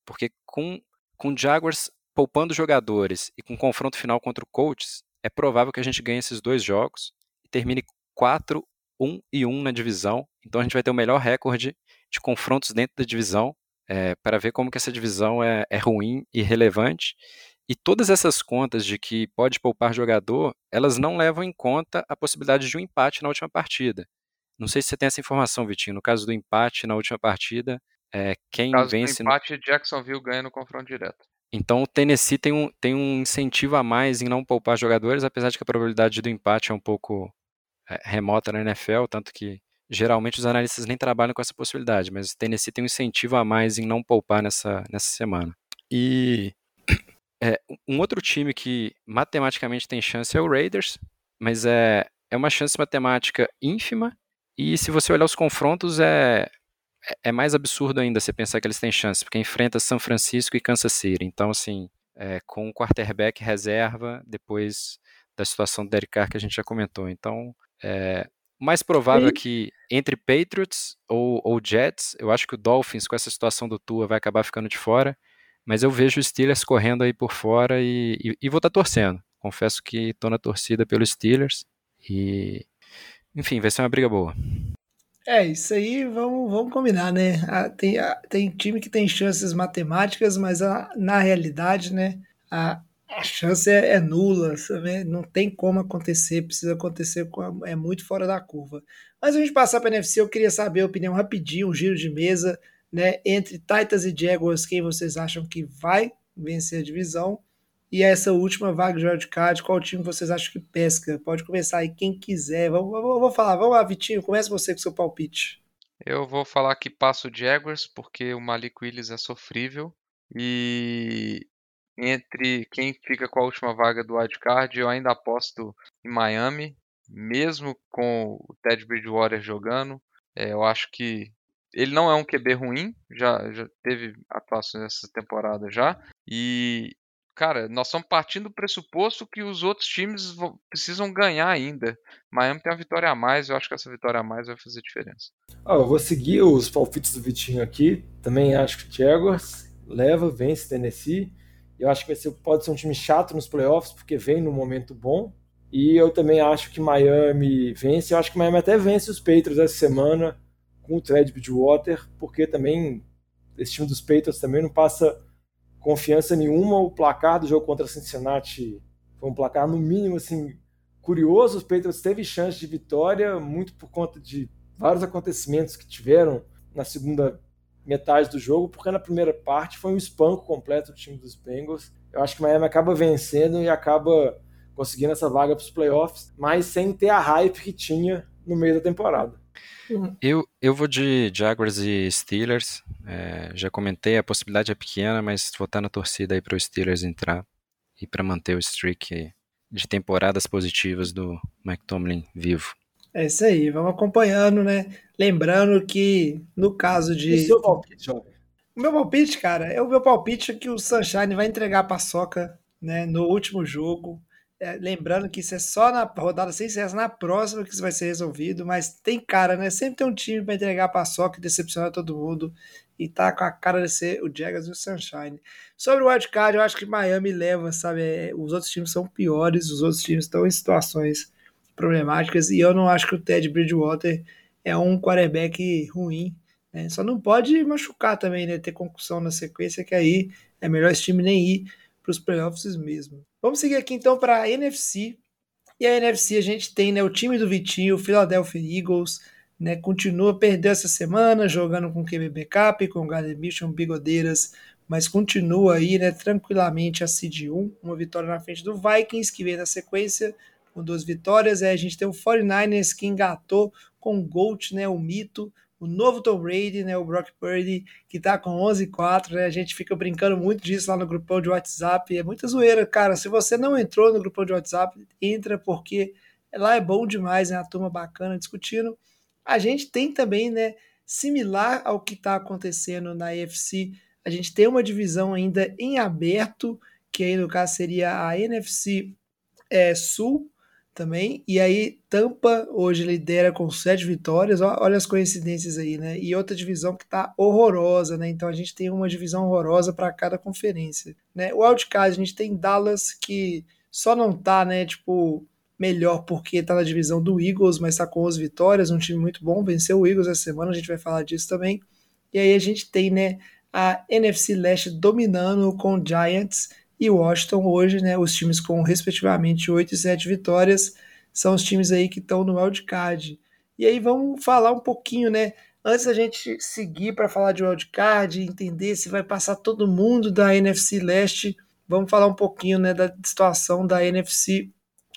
Porque com, com Jaguars poupando jogadores e com confronto final contra o Colts, é provável que a gente ganhe esses dois jogos e termine 4, 1 e 1 na divisão. Então a gente vai ter o melhor recorde de confrontos dentro da divisão é, para ver como que essa divisão é, é ruim e relevante. E todas essas contas de que pode poupar jogador, elas não levam em conta a possibilidade de um empate na última partida. Não sei se você tem essa informação, Vitinho. No caso do empate na última partida, é, quem no caso vence. No empate, Jacksonville ganha no confronto direto. Então o Tennessee tem um, tem um incentivo a mais em não poupar jogadores, apesar de que a probabilidade do empate é um pouco é, remota na NFL, tanto que geralmente os analistas nem trabalham com essa possibilidade, mas o Tennessee tem um incentivo a mais em não poupar nessa, nessa semana. E é, um outro time que matematicamente tem chance é o Raiders, mas é, é uma chance matemática ínfima, e se você olhar os confrontos, é, é mais absurdo ainda você pensar que eles têm chance, porque enfrenta São Francisco e Kansas City. Então, assim, é, com o quarterback reserva, depois da situação do Derek Carr que a gente já comentou. Então, É, mais provável E- é que entre Patriots ou, ou Jets, eu acho que o Dolphins, com essa situação do Tua, vai acabar ficando de fora. Mas eu vejo o Steelers correndo aí por fora e, e, e vou estar torcendo. Confesso que estou na torcida pelos Steelers. E, enfim, vai ser uma briga boa. É, isso aí, vamos, vamos combinar, né? Ah, tem, ah, tem time que tem chances matemáticas, mas na realidade, né, a, a chance é, é nula, sabe? não tem como acontecer, precisa acontecer, é muito fora da curva. Mas a gente passar para a NFC, eu queria saber a opinião rapidinho, um giro de mesa, né, entre Titans e Jaguars, quem vocês acham que vai vencer a divisão? E essa última vaga de wildcard, qual time vocês acham que pesca? Pode começar aí quem quiser. Vamos, vamos, vou falar, vamos lá, Vitinho, começa você com seu palpite. Eu vou falar que passo o Jaguars, porque o Malik Willis é sofrível. E entre quem fica com a última vaga do wildcard, eu ainda aposto em Miami, mesmo com o Ted Bridgewater jogando. É, eu acho que ele não é um QB ruim, já, já teve atuações essa temporada já. E, cara, nós estamos partindo do pressuposto que os outros times precisam ganhar ainda. Miami tem uma vitória a mais, eu acho que essa vitória a mais vai fazer diferença. Ah, eu vou seguir os palpites do Vitinho aqui. Também acho que o Jaguars leva, vence Tennessee. Eu acho que ser, pode ser um time chato nos playoffs, porque vem num momento bom. E eu também acho que Miami vence. Eu acho que Miami até vence os Patriots essa semana com o Ted Bridgewater, porque também esse time dos Patriots também não passa confiança nenhuma. O placar do jogo contra Cincinnati foi um placar, no mínimo, assim, curioso. Os Patriots teve chance de vitória, muito por conta de vários acontecimentos que tiveram na segunda metade do jogo, porque na primeira parte foi um espanco completo do time dos Bengals. Eu acho que Miami acaba vencendo e acaba conseguindo essa vaga para os playoffs, mas sem ter a hype que tinha no meio da temporada. Eu, eu vou de Jaguars e Steelers. É, já comentei, a possibilidade é pequena, mas vou estar na torcida aí para os Steelers entrar e para manter o streak de temporadas positivas do Mike Tomlin vivo. É isso aí, vamos acompanhando, né? Lembrando que no caso de. o seu palpite, jovem? O meu palpite, cara, é o meu palpite é que o Sunshine vai entregar a paçoca, né, no último jogo. É, lembrando que isso é só na rodada sem sucesso, na próxima que isso vai ser resolvido, mas tem cara, né? Sempre tem um time para entregar a paçoca e decepcionar todo mundo. E tá com a cara de ser o Jaguars e o Sunshine. Sobre o wildcard, eu acho que Miami leva, sabe? é, os outros times são piores, os outros times estão em situações problemáticas e eu não acho que o Ted Bridgewater é um quarterback ruim. né? Só não pode machucar também, né? Ter concussão na sequência, que aí é melhor esse time nem ir para os playoffs mesmo. Vamos seguir aqui então para a NFC. E a NFC a gente tem né, o time do Vitinho, o Philadelphia Eagles, né, continua, perdeu essa semana, jogando com QB backup, com Gardner Mission, Bigodeiras, mas continua aí, né, tranquilamente a seed 1, uma vitória na frente do Vikings, que vem na sequência, com duas vitórias, aí a gente tem o 49ers que engatou com o Gold, né, o mito, o novo Tom Brady, né, o Brock Purdy, que tá com 11-4, né, a gente fica brincando muito disso lá no grupão de WhatsApp, é muita zoeira, cara, se você não entrou no grupão de WhatsApp, entra porque lá é bom demais, né, a turma bacana discutindo. A gente tem também, né, similar ao que está acontecendo na AFC, a gente tem uma divisão ainda em aberto, que aí no caso seria a NFC é, Sul também, e aí Tampa hoje lidera com sete vitórias, olha as coincidências aí, né? E outra divisão que tá horrorosa, né? Então a gente tem uma divisão horrorosa para cada conferência, né? O wildcard a gente tem Dallas que só não tá, né, tipo, melhor porque tá na divisão do Eagles, mas tá com 11 vitórias, um time muito bom, venceu o Eagles essa semana, a gente vai falar disso também. E aí a gente tem, né, a NFC Leste dominando com Giants e Washington hoje, né, os times com respectivamente 8 e 7 vitórias, são os times aí que estão no wildcard. E aí vamos falar um pouquinho, né, antes da gente seguir para falar de wildcard, entender se vai passar todo mundo da NFC Leste, vamos falar um pouquinho, né, da situação da NFC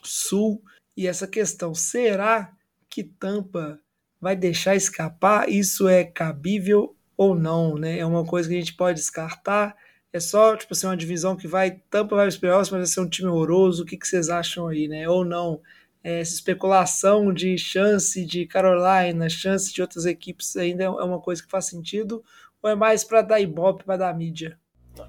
Sul e essa questão, será que Tampa vai deixar escapar? Isso é cabível ou não, né? É uma coisa que a gente pode descartar. É só, tipo assim, uma divisão que vai, Tampa vai para os playoffs, mas vai ser um time horroroso. O que, que vocês acham aí, né? Ou não? É, essa especulação de chance de Carolina, chance de outras equipes ainda é uma coisa que faz sentido? Ou é mais para dar ibope, para dar mídia?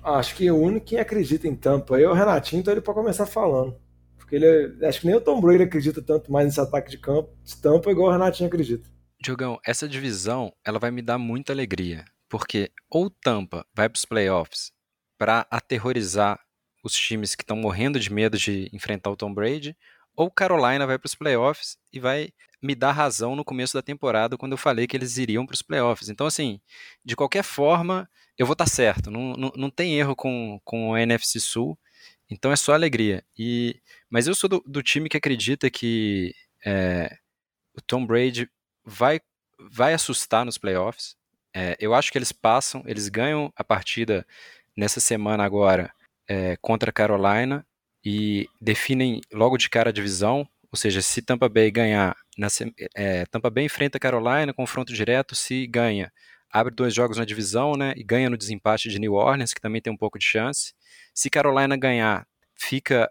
Acho que o único que acredita em Tampa aí é o Renatinho, então ele pode começar falando. Porque ele é, acho que nem o Tom Brady acredita tanto mais nesse ataque de campo, de tampa, igual o Renatinho acredita. Diogão, essa divisão ela vai me dar muita alegria, porque ou Tampa vai para os playoffs para aterrorizar os times que estão morrendo de medo de enfrentar o Tom Brady, ou Carolina vai para os playoffs e vai me dar razão no começo da temporada quando eu falei que eles iriam para os playoffs. Então, assim, de qualquer forma, eu vou estar tá certo. Não, não, não tem erro com, com o NFC Sul. Então é só alegria. E, mas eu sou do, do time que acredita que é, o Tom Brady vai, vai assustar nos playoffs. É, eu acho que eles passam, eles ganham a partida nessa semana agora é, contra a Carolina e definem logo de cara a divisão. Ou seja, se Tampa Bay ganhar, na, é, Tampa Bay enfrenta Carolina, confronto direto, se ganha, abre dois jogos na divisão, né, e ganha no desempate de New Orleans, que também tem um pouco de chance. Se Carolina ganhar, fica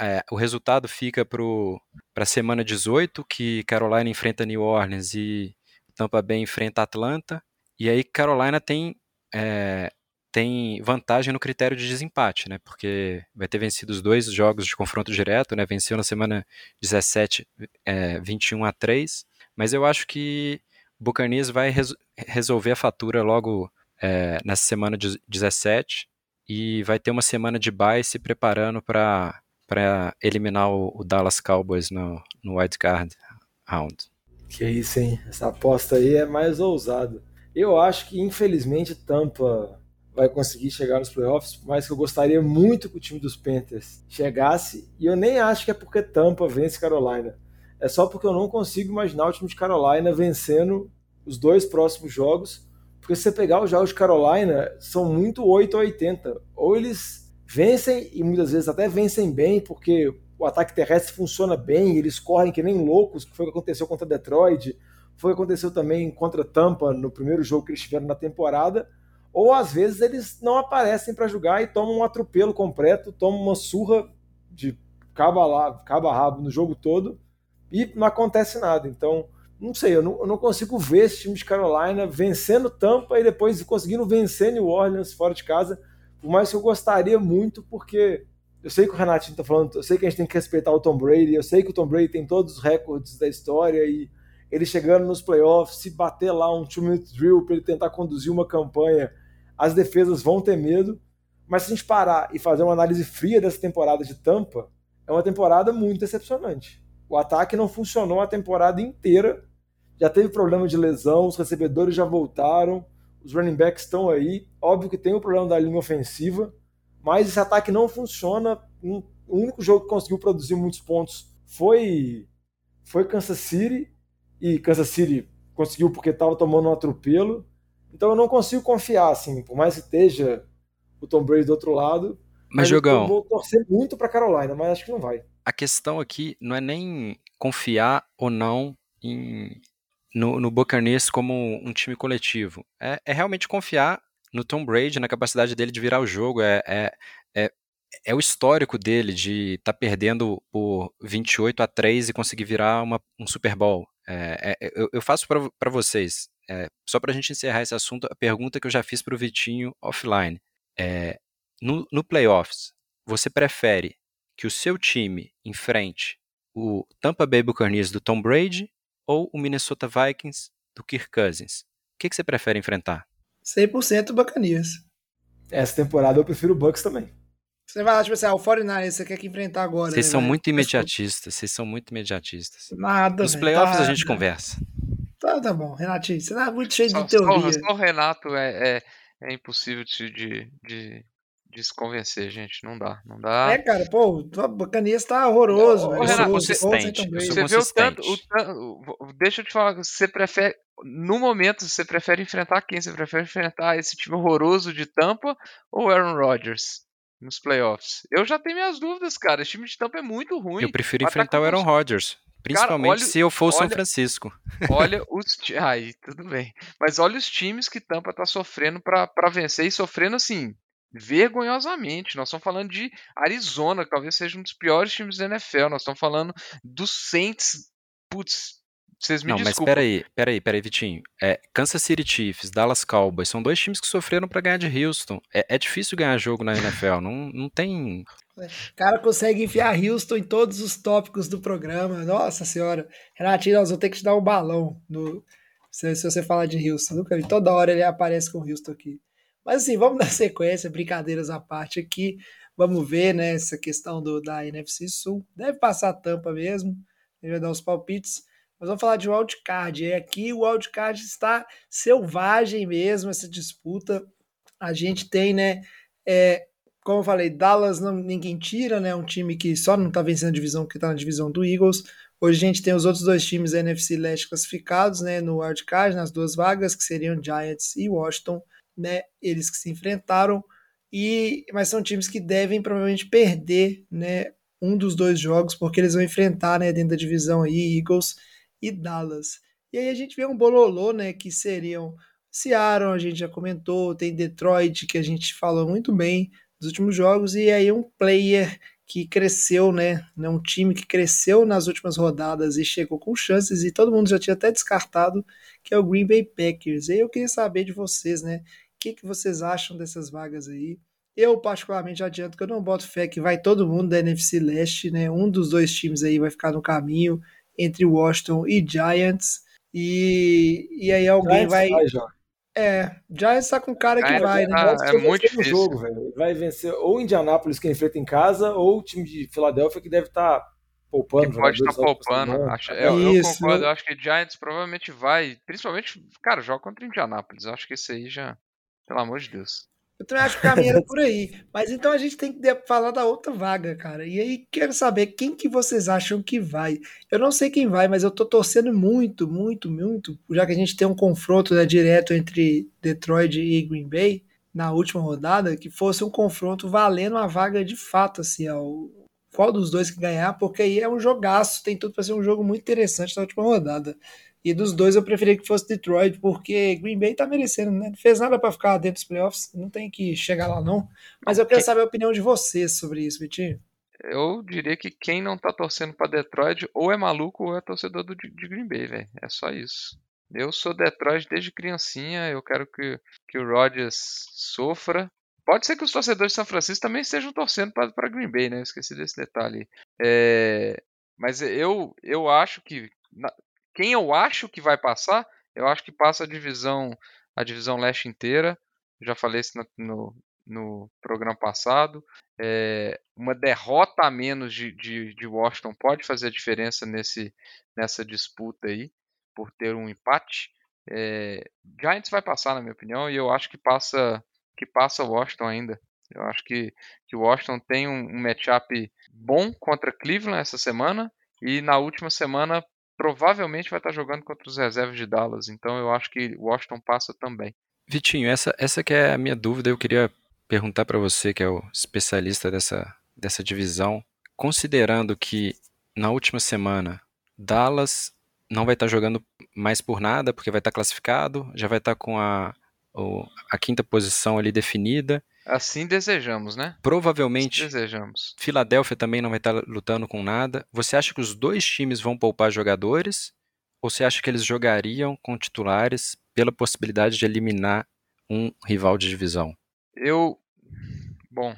é, o resultado fica para a semana 18, que Carolina enfrenta New Orleans e Tampa Bay enfrenta Atlanta. E aí Carolina tem, é, tem vantagem no critério de desempate, né? Porque vai ter vencido os dois jogos de confronto direto, né? Venceu na semana 17, é, 21 a 3. Mas eu acho que o Buccaneers vai res resolver a fatura logo é, nessa semana 17 e vai ter uma semana de bye se preparando para para eliminar o, o, Dallas Cowboys no, no wild card round. Que isso, hein? Essa aposta aí é mais ousada. Eu acho que, infelizmente, Tampa vai conseguir chegar nos playoffs, mas que eu gostaria muito que o time dos Panthers chegasse, e eu nem acho que é porque Tampa vence Carolina. É só porque eu não consigo imaginar o time de Carolina vencendo os dois próximos jogos, porque se você pegar os jogos de Carolina, são muito 8 a 80. Ou eles vencem e muitas vezes até vencem bem, porque o ataque terrestre funciona bem, eles correm que nem loucos, que foi o que aconteceu contra Detroit, foi o que aconteceu também contra Tampa no primeiro jogo que eles tiveram na temporada, ou às vezes eles não aparecem para jogar e tomam um atropelo completo, tomam uma surra de cabo a, cabo a rabo no jogo todo e não acontece nada. Então, não sei, eu não, eu não, consigo ver esse time de Carolina vencendo Tampa e depois conseguindo vencer New Orleans fora de casa por mais que eu gostaria muito, porque eu sei que o Renatinho tá falando, eu sei que a gente tem que respeitar o Tom Brady, eu sei que o Tom Brady tem todos os recordes da história e ele chegando nos playoffs, se bater lá um two-minute drill para ele tentar conduzir uma campanha, as defesas vão ter medo. Mas se a gente parar e fazer uma análise fria dessa temporada de Tampa, é uma temporada muito decepcionante. O ataque não funcionou a temporada inteira, já teve problema de lesão, os recebedores já voltaram, os running backs estão aí. Óbvio que tem o problema da linha ofensiva, mas esse ataque não funciona. O único jogo que conseguiu produzir muitos pontos foi, foi Kansas City, e Kansas City conseguiu porque estava tomando um atropelo. Então eu não consigo confiar, assim, por mais que esteja o Tom Brady do outro lado. Mas, Jogão. Eu vou torcer muito para Carolina, mas acho que não vai. A questão aqui não é nem confiar ou não em, no, no Buccaneers como um time coletivo. É, é, realmente confiar no Tom Brady, na capacidade dele de virar o jogo. É, é, é, é o histórico dele de estar tá perdendo por 28 a 3 e conseguir virar uma, um Super Bowl. É, é, eu, eu, faço para vocês, é, só para a gente encerrar esse assunto, a pergunta que eu já fiz para o Vitinho offline. no, no playoffs, você prefere que o seu time enfrente o Tampa Bay Buccaneers do Tom Brady ou o Minnesota Vikings do Kirk Cousins? O que, que você prefere enfrentar? 100% Buccaneers. Essa temporada eu prefiro o Bucks também. Você vai lá, tipo assim, ah, o 49 você quer que enfrentar agora. Vocês né, são muito imediatistas, vocês são muito imediatistas. Nada, Nos playoffs tá, a gente conversa. Tá, tá bom, Renatinho, você não é muito cheio só, de teoria. Só, só o Renato é, é, é impossível de, de, de, de se convencer, gente. Não dá, não dá. É, cara, pô, o Bacanias tá horroroso. Ô, Renato, você, você vê o tanto, o tanto. Deixa eu te falar, você prefere. No momento, você prefere enfrentar quem? Você prefere enfrentar esse time horroroso de Tampa ou Aaron Rodgers? Nos playoffs. Eu já tenho minhas dúvidas, cara. Esse time de Tampa é muito ruim. Eu prefiro enfrentar o Aaron Rodgers. Principalmente cara, olha, se eu for o São Francisco. Olha os. Aí, tudo bem. Mas olha os times que Tampa tá sofrendo para vencer e sofrendo assim vergonhosamente. Nós estamos falando de Arizona, que talvez seja um dos piores times da NFL. Nós estamos falando do Saints, putz, vocês me Não, mas desculpem. peraí, peraí, peraí, Vitinho. É, Kansas City Chiefs, Dallas Cowboys, são dois times que sofreram pra ganhar de Houston. É, é difícil ganhar jogo na NFL, não, não tem... O cara consegue enfiar Houston em todos os tópicos do programa. Nossa senhora. Renatinho, nós vamos ter que te dar um balão no, se, se você falar de Houston. Nunca vi. Toda hora ele aparece com Houston aqui. Mas assim, vamos dar sequência, brincadeiras à parte aqui. Vamos ver, né, essa questão do, da NFC Sul. Deve passar a tampa mesmo. Ele vai dar os palpites. Mas vamos falar de wildcard. E aqui o wildcard está selvagem mesmo, essa disputa. A gente tem, né, é, como eu falei, Dallas não, ninguém tira, né? Um time que só não tá vencendo a divisão, que tá na divisão do Eagles. Hoje a gente tem os outros dois times da NFC Leste classificados, né? No wildcard, nas duas vagas, que seriam Giants e Washington, né? Eles que se enfrentaram. E, mas são times que devem provavelmente perder, né? Um dos dois jogos, porque eles vão enfrentar, né? Dentro da divisão aí, Eagles e Dallas. E aí a gente vê um bololô, né? Que seriam Seattle, a gente já comentou, tem Detroit, que a gente falou muito bem dos últimos jogos, e aí um player que cresceu, né? Um time que cresceu nas últimas rodadas e chegou com chances, e todo mundo já tinha até descartado, que é o Green Bay Packers. E eu queria saber de vocês, né? O que, que vocês acham dessas vagas aí? Eu, particularmente, adianto que eu não boto fé que vai todo mundo da NFC Leste, né? Um dos dois times aí vai ficar no caminho entre Washington e Giants. E, e aí alguém Giants vai. vai. É, Giants tá com cara que Giants vai, né? tá- Giants é vai muito vencer no difícil. jogo, velho. Vai vencer ou Indianápolis que enfrenta em casa, ou o time de Filadélfia que deve estar poupando. Que pode estar ao poupando. Acho, ano. eu, eu Isso. concordo, eu acho que Giants provavelmente vai. Principalmente, cara, joga contra Indianápolis. Eu acho que isso aí já. Pelo amor de Deus. Eu também acho que o caminho era por aí. Mas então a gente tem que falar da outra vaga, cara. E aí quero saber quem que vocês acham que vai. Eu não sei quem vai, mas eu tô torcendo muito, muito, muito, já que a gente tem um confronto né, direto entre Detroit e Green Bay na última rodada, que fosse um confronto valendo a vaga de fato, assim, ó, qual dos dois que ganhar, porque aí é um jogaço, tem tudo para ser um jogo muito interessante na última rodada. E dos dois eu preferia que fosse Detroit, porque Green Bay tá merecendo, né? Não fez nada para ficar dentro dos playoffs, não tem que chegar lá não. Mas eu quero Que- saber a opinião de vocês sobre isso, Vitinho. Eu diria que quem não tá torcendo pra Detroit ou é maluco ou é torcedor do, de Green Bay, velho. É só isso. Eu sou Detroit desde criancinha, eu quero que, que o Rodgers sofra. Pode ser que os torcedores de São Francisco também estejam torcendo pra pra Green Bay, né? Eu esqueci desse detalhe. É, mas eu, eu acho que. Quem eu acho que vai passar, eu acho que passa a divisão, a divisão leste inteira. Já falei isso no, no, no programa passado. É, uma derrota a menos de, de, de Washington pode fazer a diferença nesse, nessa disputa aí, por ter um empate. É, Giants vai passar, na minha opinião, e eu acho que passa que passa Washington ainda. Eu acho que, que Washington tem um, um matchup bom contra Cleveland essa semana, e na última semana provavelmente vai estar jogando contra os reservas de Dallas. Então eu acho que Washington passa também. Vitinho, essa, essa que é a minha dúvida, eu queria perguntar para você, que é o especialista dessa, dessa divisão, considerando que na última semana Dallas não vai estar jogando mais por nada, porque vai estar classificado, já vai estar com a, a quinta posição ali definida, Assim desejamos, né? Assim provavelmente desejamos. Filadélfia também não vai estar lutando com nada. Você acha que os dois times vão poupar jogadores? Ou você acha que eles jogariam com titulares pela possibilidade de eliminar um rival de divisão? Eu. Bom,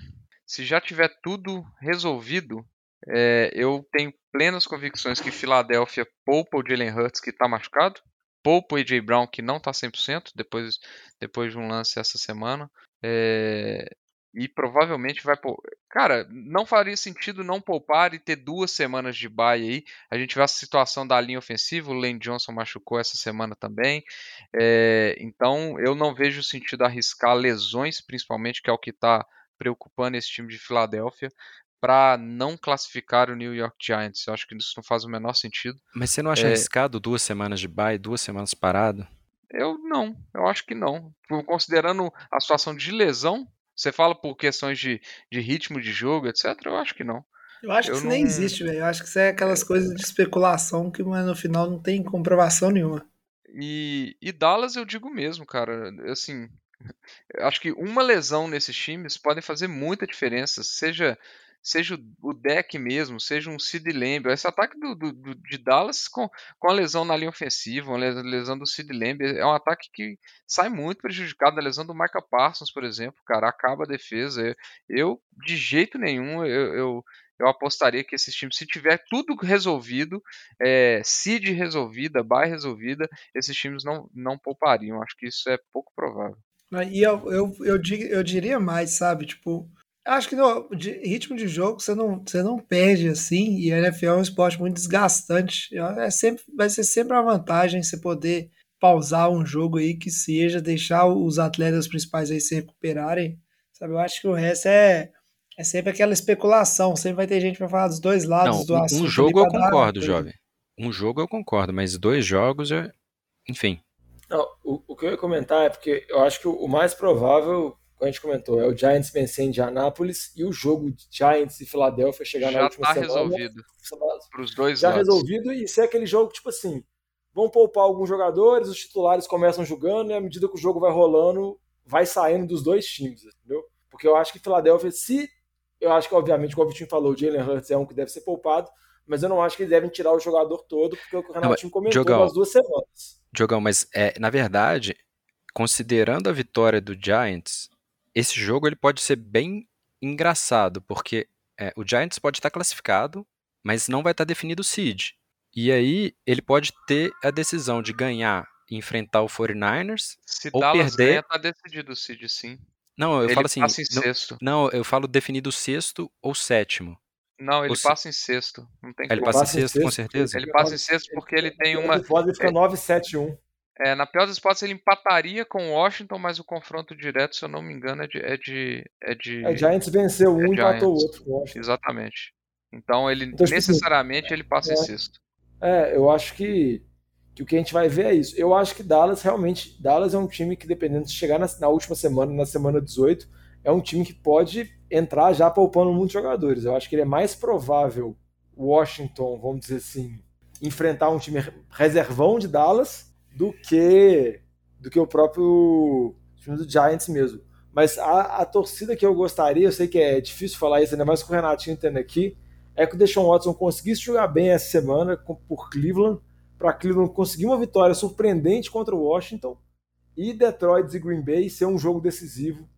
se já tiver tudo resolvido, é, eu tenho plenas convicções que Filadélfia poupa o Jalen Hurts, que está machucado, poupa o A.J. Brown, que não está 100%, depois, depois de um lance essa semana, é, e provavelmente vai poupar. Cara, não faria sentido não poupar e ter duas semanas de bye aí. A gente vê a situação da linha ofensiva, o Lane Johnson machucou essa semana também. É, então eu não vejo sentido arriscar lesões, principalmente, que é o que está preocupando esse time de Filadélfia, para não classificar o New York Giants. Eu acho que isso não faz o menor sentido. Mas você não acha É. arriscado duas semanas de bye, duas semanas parado? Eu não, eu acho que não. Considerando a situação de lesão, você fala por questões de, de ritmo de jogo, etc. Eu acho que não. Eu acho que Eu isso nem não- existe, velho. Eu acho que isso é aquelas coisas de especulação que mas no final não tem comprovação nenhuma. E, e Dallas eu digo mesmo, cara. Assim, eu acho que uma lesão nesses times pode fazer muita diferença. Seja seja o deck mesmo, seja um Sid Lamb, esse ataque do, do, do, de Dallas com, com a lesão na linha ofensiva, a lesão do Sid Lamb, é um ataque que sai muito prejudicado, a lesão do Micah Parsons, por exemplo, cara, acaba a defesa. Eu, eu de jeito nenhum, eu, eu, eu, apostaria que esses times, se tiver tudo resolvido, é, resolvida, buy resolvida, esses times não, não poupariam. Acho que isso é pouco provável. E eu, eu, eu, eu diria mais, sabe? Tipo, acho que no de, ritmo de jogo você não, você não perde assim, e a NFL é um esporte muito desgastante. É sempre, vai ser sempre uma vantagem você poder pausar um jogo aí que seja, deixar os atletas principais aí se recuperarem. Sabe? Eu acho que o resto é, é sempre aquela especulação. Sempre vai ter gente para falar dos dois lados não, do assunto. Um jogo eu concordo, jovem. Um jogo eu concordo, mas dois jogos, eu... enfim. Não, o, o, que eu ia comentar é porque eu acho que o mais provável, como a gente comentou, é o Giants vencer em Indianápolis e o jogo de Giants e Filadélfia chegar já na última tá semana. resolvido. Para os dois já lados. resolvido e ser aquele jogo tipo assim, vão poupar alguns jogadores, os titulares começam jogando e à medida que o jogo vai rolando, vai saindo dos dois times, entendeu? Porque eu acho que Filadélfia, se eu acho que obviamente, como o Vitinho falou, o Jalen Hurts é um que deve ser poupado, mas eu não acho que eles devem tirar o jogador todo, porque o Renatinho não, comentou Diogão, nas duas semanas. Diogão, mas é, na verdade, considerando a vitória do Giants, esse jogo ele pode ser bem engraçado, porque é, o Giants pode estar classificado, mas não vai estar definido o seed. E aí ele pode ter a decisão de ganhar e enfrentar o 49ers Se ou Dallas perder. ganha, tá decidido o seed, sim. Não, eu ele falo assim. passa em não, sexto. não, eu falo definido sexto ou sétimo. Não, ele Ou se- passa em sexto. Não tem Ele como. passa em Passa em sexto, com certeza. Ele passa em sexto porque ele tem uma. Depois ele fica 9-7-1. É, na pior das hipóteses, ele empataria com o Washington, mas o confronto direto, se eu não me engano, é de. É de, é de... É, Giants venceu um É e empatou o outro. eu acho. Exatamente. Então ele Então, tipo necessariamente ele passa em é. sexto. É, eu acho que, que o que a gente vai ver é isso. Eu acho que Dallas realmente. Dallas é um time que, dependendo de chegar na, na última semana, na semana 18, é um time que pode entrar já poupando muitos jogadores. Eu acho que ele é mais provável Washington, vamos dizer assim, enfrentar um time reservão de Dallas do que do que o próprio time do Giants mesmo. Mas a, a torcida que eu gostaria, eu sei que é difícil falar isso, ainda mais com o Renatinho tendo aqui, é que o Deshaun Watson conseguisse jogar bem essa semana com- por Cleveland, para Cleveland conseguir uma vitória surpreendente contra o Washington e Detroit e Green Bay ser um jogo decisivo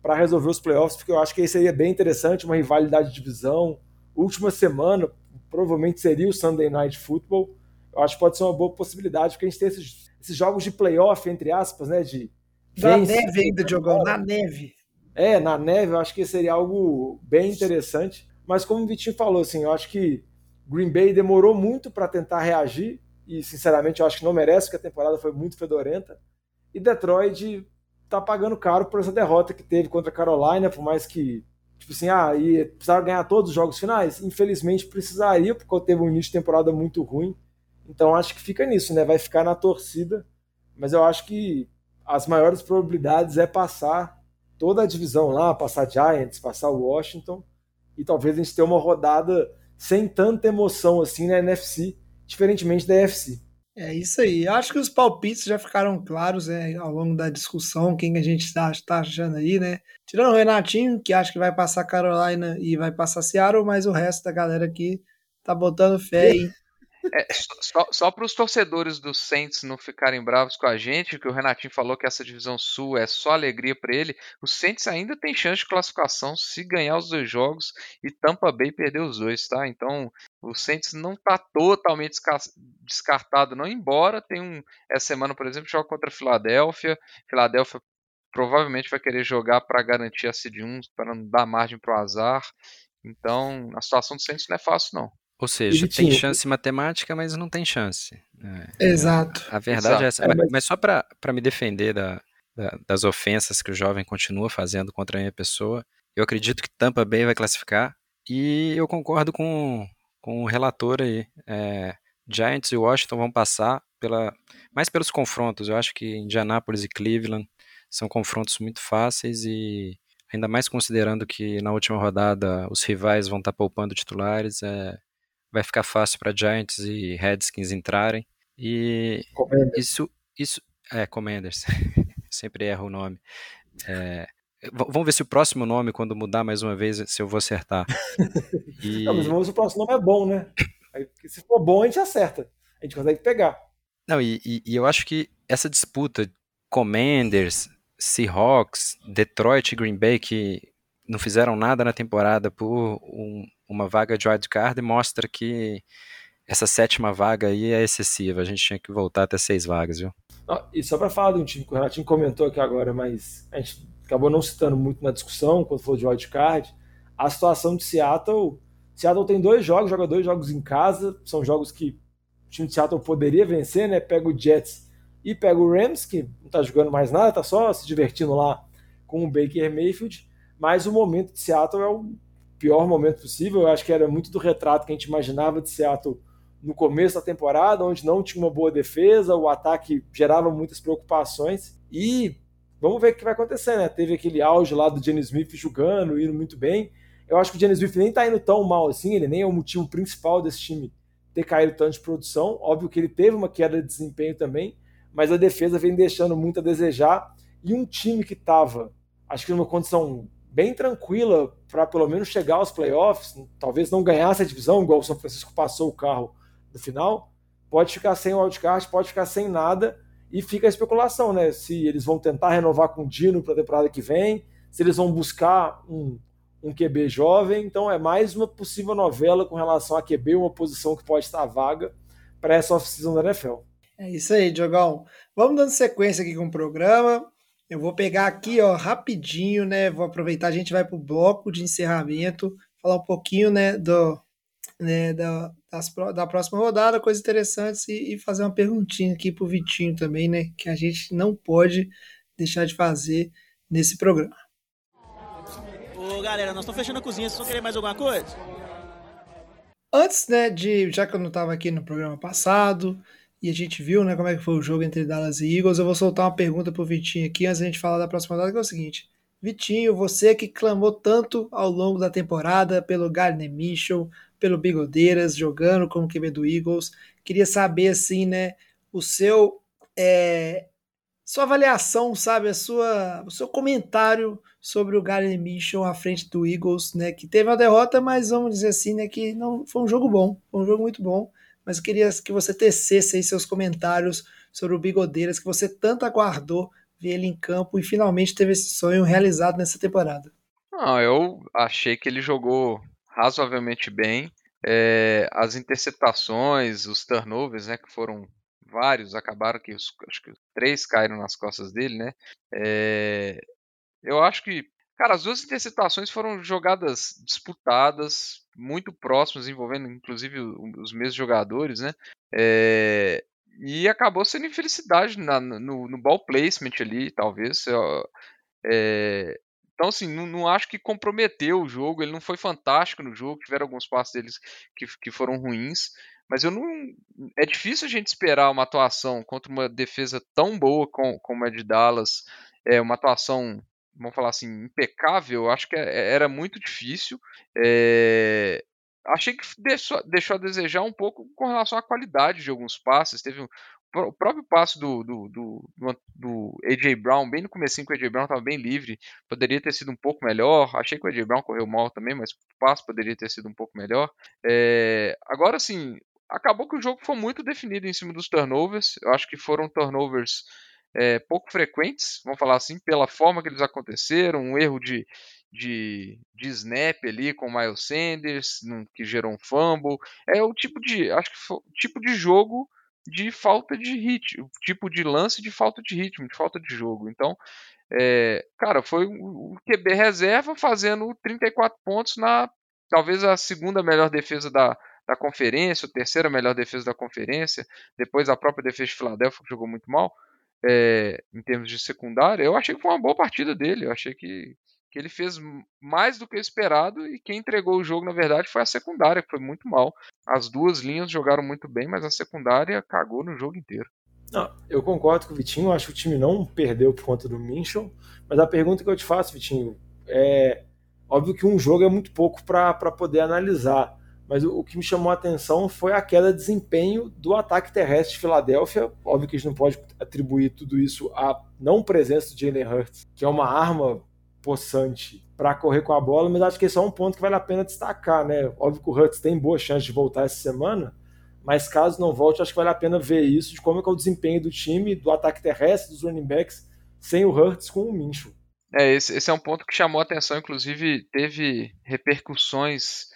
para resolver os playoffs, porque eu acho que aí seria bem interessante, uma rivalidade de divisão. Última semana, provavelmente seria o Sunday Night Football. Eu acho que pode ser uma boa possibilidade, porque a gente tem esses, esses jogos de playoff, entre aspas, né? De Na vence- neve ainda, Diogão, na neve. é, na neve, eu acho que seria algo bem interessante. Mas como o Vitinho falou, assim, eu acho que Green Bay demorou muito para tentar reagir e, sinceramente, eu acho que não merece, porque a temporada foi muito fedorenta. E Detroit tá pagando caro por essa derrota que teve contra a Carolina, por mais que, tipo assim, ah, e precisava ganhar todos os jogos finais? Infelizmente precisaria, porque teve um início de temporada muito ruim. Então acho que fica nisso, né? Vai ficar na torcida. Mas eu acho que as maiores probabilidades é passar toda a divisão lá, passar Giants, passar Washington, e talvez a gente tenha uma rodada sem tanta emoção assim na NFC, diferentemente da NFC. É isso aí. Acho que os palpites já ficaram claros né, ao longo da discussão, quem que a gente está tá achando aí, né? Tirando o Renatinho, que acha que vai passar Carolina e vai passar Seattle, mas o resto da galera aqui tá botando fé em É, só só para os torcedores do Saints não ficarem bravos com a gente, que o Renatinho falou que essa divisão sul é só alegria para ele. O Saints ainda tem chance de classificação se ganhar os dois jogos e Tampa Bay perder os dois, tá? Então o Saints não tá totalmente desca- descartado, não. Embora tem um essa semana, por exemplo, joga contra a Filadélfia. Filadélfia provavelmente vai querer jogar para garantir a seed 1, para não dar margem para o azar. Então a situação do Saints não é fácil, não. Ou seja, tem Vitinho, chance matemática, mas não tem chance. É, Exato. A verdade é essa. É, Mas, mas- só para me defender da- da- das ofensas que o jovem continua fazendo contra a minha pessoa, eu acredito que Tampa Bay vai classificar e eu concordo com, com o relator aí. É, Giants e Washington vão passar pela, mais pelos confrontos. Eu acho que Indianapolis e Cleveland são confrontos muito fáceis e ainda mais considerando que na última rodada os rivais vão estar poupando titulares, é, vai ficar fácil para Giants e Redskins entrarem. E Commander. isso, isso é Commanders. Sempre erro o nome. É, Vamos ver se o próximo nome, quando mudar mais uma vez, se eu vou acertar. E... Não, mas vamos ver se o próximo nome é bom, né? se for bom, a gente acerta. A gente consegue pegar. Não, e, e, e eu acho que essa disputa Commanders, Seahawks, Detroit e Green Bay, que não fizeram nada na temporada por um, uma vaga de wildcard, mostra que essa sétima vaga aí é excessiva. A gente tinha que voltar até seis vagas, viu? e só para falar de um time que o Renatinho comentou aqui agora, mas a gente acabou não citando muito na discussão quando falou de wildcard, a situação de Seattle. Seattle tem dois jogos, joga dois jogos em casa, são jogos que o time de Seattle poderia vencer, né? Pega o Jets e pega o Rams, que não tá jogando mais nada, tá só se divertindo lá com o Baker Mayfield. Mas o momento de Seattle é o pior momento possível. Eu acho que era muito do retrato que a gente imaginava de Seattle no começo da temporada, onde não tinha uma boa defesa, o ataque gerava muitas preocupações. E vamos ver o que vai acontecer, né? Teve aquele auge lá do Jenny Smith jogando, indo muito bem. Eu acho que o Jenny Smith nem tá indo tão mal assim, ele nem é o motivo principal desse time ter caído tanto de produção. Óbvio que ele teve uma queda de desempenho também, mas a defesa vem deixando muito a desejar. E um time que estava, acho que numa condição bem tranquila para pelo menos chegar aos playoffs, talvez não ganhasse a divisão, igual o São Francisco passou o carro no final, pode ficar sem o wildcard, pode ficar sem nada e fica a especulação, né? Se eles vão tentar renovar com o Dino para a temporada que vem, se eles vão buscar um, um QB jovem. Então é mais uma possível novela com relação a QB, uma posição que pode estar vaga para essa off-season da NFL. É isso aí, Diogão. Vamos dando sequência aqui com o programa. Eu vou pegar aqui, ó, rapidinho, né? Vou aproveitar, a gente vai para o bloco de encerramento, falar um pouquinho, né, do, né, da, das, da próxima rodada, coisas interessantes, e, e fazer uma perguntinha aqui pro Vitinho também, né? Que a gente não pode deixar de fazer nesse programa. Ô galera, nós estamos fechando a cozinha, vocês vão querer mais alguma coisa? Antes, né, de. Já que eu não estava aqui no programa passado, e a gente viu, né, como é que foi o jogo entre Dallas e Eagles, eu vou soltar uma pergunta pro Vitinho aqui antes da gente falar da próxima rodada, que é o seguinte. Vitinho, você que clamou tanto ao longo da temporada pelo Gardner Mitchell, pelo Bigodeiras, jogando como QB do Eagles. Queria saber, assim, né, o seu. É, sua avaliação, sabe, a sua, o seu comentário sobre o Gardner Mitchell à frente do Eagles, né, que teve uma derrota, mas vamos dizer assim, né, que não foi um jogo bom, foi um jogo muito bom, mas eu queria que você tecesse aí seus comentários sobre o Bigodeiras, que você tanto aguardou ver ele em campo e finalmente teve esse sonho realizado nessa temporada. Não, eu achei que ele jogou razoavelmente bem. É, as interceptações, os turnovers, né, que foram vários, acabaram que os, acho que três caíram nas costas dele, né? É, eu acho que, cara, as duas interceptações foram jogadas disputadas, muito próximas, envolvendo inclusive os mesmos jogadores, né? É, e acabou sendo infelicidade na, no, no ball placement ali, talvez. É, então, assim, não, não, acho que comprometeu o jogo. Ele não foi fantástico no jogo. Tiveram alguns passos deles que, que foram ruins. Mas eu não. É difícil a gente esperar uma atuação contra uma defesa tão boa com, como a de Dallas. É uma atuação, vamos falar assim, impecável. Acho que é, era muito difícil. É, achei que deixou, deixou a desejar um pouco com relação à qualidade de alguns passes. Teve um, o próprio passo do, do, do, do, AJ Brown, bem no começo que o AJ Brown estava bem livre, poderia ter sido um pouco melhor. Achei que o AJ Brown correu mal também, mas o passo poderia ter sido um pouco melhor. É, agora sim, acabou que o jogo foi muito definido em cima dos turnovers. Eu acho que foram turnovers é, pouco frequentes, vamos falar assim, pela forma que eles aconteceram, um erro de, de, de snap ali com o Miles Sanders, que gerou um fumble. É o tipo de, acho que foi tipo de jogo de falta de ritmo, tipo de lance de falta de ritmo, de falta de jogo. Então, é, cara, foi o QB reserva fazendo 34 pontos na talvez a segunda melhor defesa da, da conferência, a terceira melhor defesa da conferência, depois a própria defesa de Filadélfia que jogou muito mal é, em termos de secundária. Eu achei que foi uma boa partida dele, eu achei que que ele fez mais do que esperado e quem entregou o jogo, na verdade, foi a secundária, que foi muito mal. As duas linhas jogaram muito bem, mas a secundária cagou no jogo inteiro. Eu concordo com o Vitinho, acho que o time não perdeu por conta do Minchon, mas a pergunta que eu te faço, Vitinho, é óbvio que um jogo é muito pouco para poder analisar, mas o, que me chamou a atenção foi a queda de desempenho do ataque terrestre de Filadélfia. Óbvio que a gente não pode atribuir tudo isso à não presença do Jalen Hurts, que é uma arma possante para correr com a bola, mas acho que esse é um ponto que vale a pena destacar, né? Óbvio que o Hurts tem boa chance de voltar essa semana, mas caso não volte, acho que vale a pena ver isso, de como é, é o desempenho do time, do ataque terrestre, dos running backs, sem o Hurts com o Minshew. É, esse, esse é um ponto que chamou a atenção, inclusive teve repercussões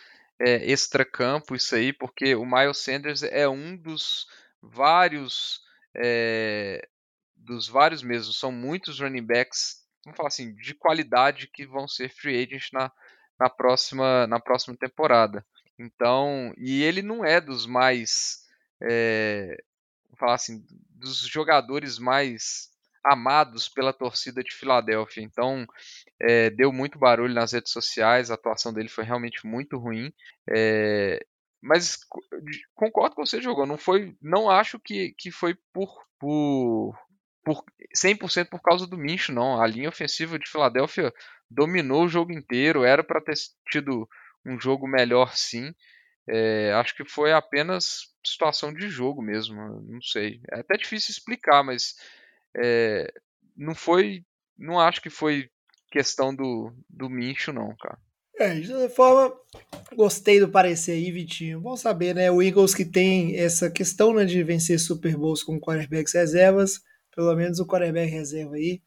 é, extra-campo isso aí, porque o Miles Sanders é um dos vários é, dos vários mesmos, são muitos running backs, vamos falar assim, de qualidade que vão ser free agents na, na, próxima, na próxima temporada. Então, e ele não é dos mais, é, vamos falar assim, dos jogadores mais amados pela torcida de Filadélfia. Então, é, deu muito barulho nas redes sociais, a atuação dele foi realmente muito ruim. É, mas concordo com você, jogou. Não foi, não acho que, que foi por, por, por 100% por causa do Mincho, não. A linha ofensiva de Filadélfia dominou o jogo inteiro. Era para ter tido um jogo melhor, sim. É, acho que foi apenas situação de jogo mesmo. Não sei. É até difícil explicar, mas é, não foi. Não acho que foi questão do, do Mincho, não, cara. É, de toda forma, gostei do parecer aí, Vitinho. Bom saber, né? O Eagles que tem essa questão né, de vencer Super Bowls com quarterbacks reservas, pelo menos o quarterback reserva aí,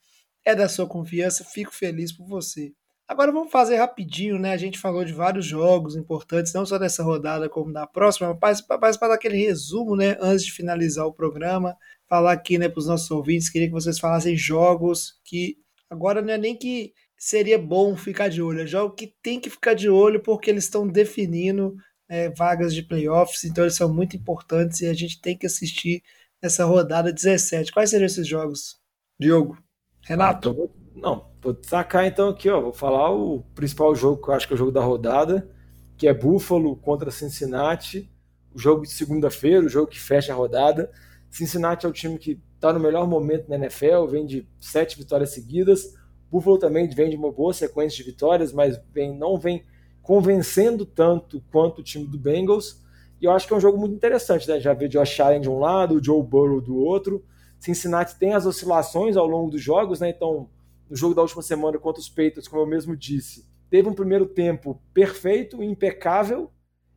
é da sua confiança. Fico feliz por você. Agora vamos fazer rapidinho, né? A gente falou de vários jogos importantes, não só dessa rodada como da próxima, mas para dar aquele resumo, né? Antes de finalizar o programa, falar aqui, né, para os nossos ouvintes, queria que vocês falassem jogos que agora não é nem que seria bom ficar de olho, é jogo que tem que ficar de olho porque eles estão definindo é, vagas de playoffs, então eles são muito importantes e a gente tem que assistir essa rodada 17. Quais seriam esses jogos, Diogo? Renato? Ah, não, vou destacar então aqui, ó, vou falar o principal jogo que eu acho que é o jogo da rodada, que é Buffalo contra Cincinnati, o jogo de segunda-feira, o jogo que fecha a rodada. Cincinnati é o time que está no melhor momento na NFL, vem de sete vitórias seguidas. Buffalo também vem de uma boa sequência de vitórias, mas vem, não vem convencendo tanto quanto o time do Bengals. E eu acho que é um jogo muito interessante, né? Já vê Josh Allen de um lado, o Joe Burrow do outro. Cincinnati tem as oscilações ao longo dos jogos, né? Então, no jogo da última semana contra os Patriots, como eu mesmo disse, teve um primeiro tempo perfeito, impecável,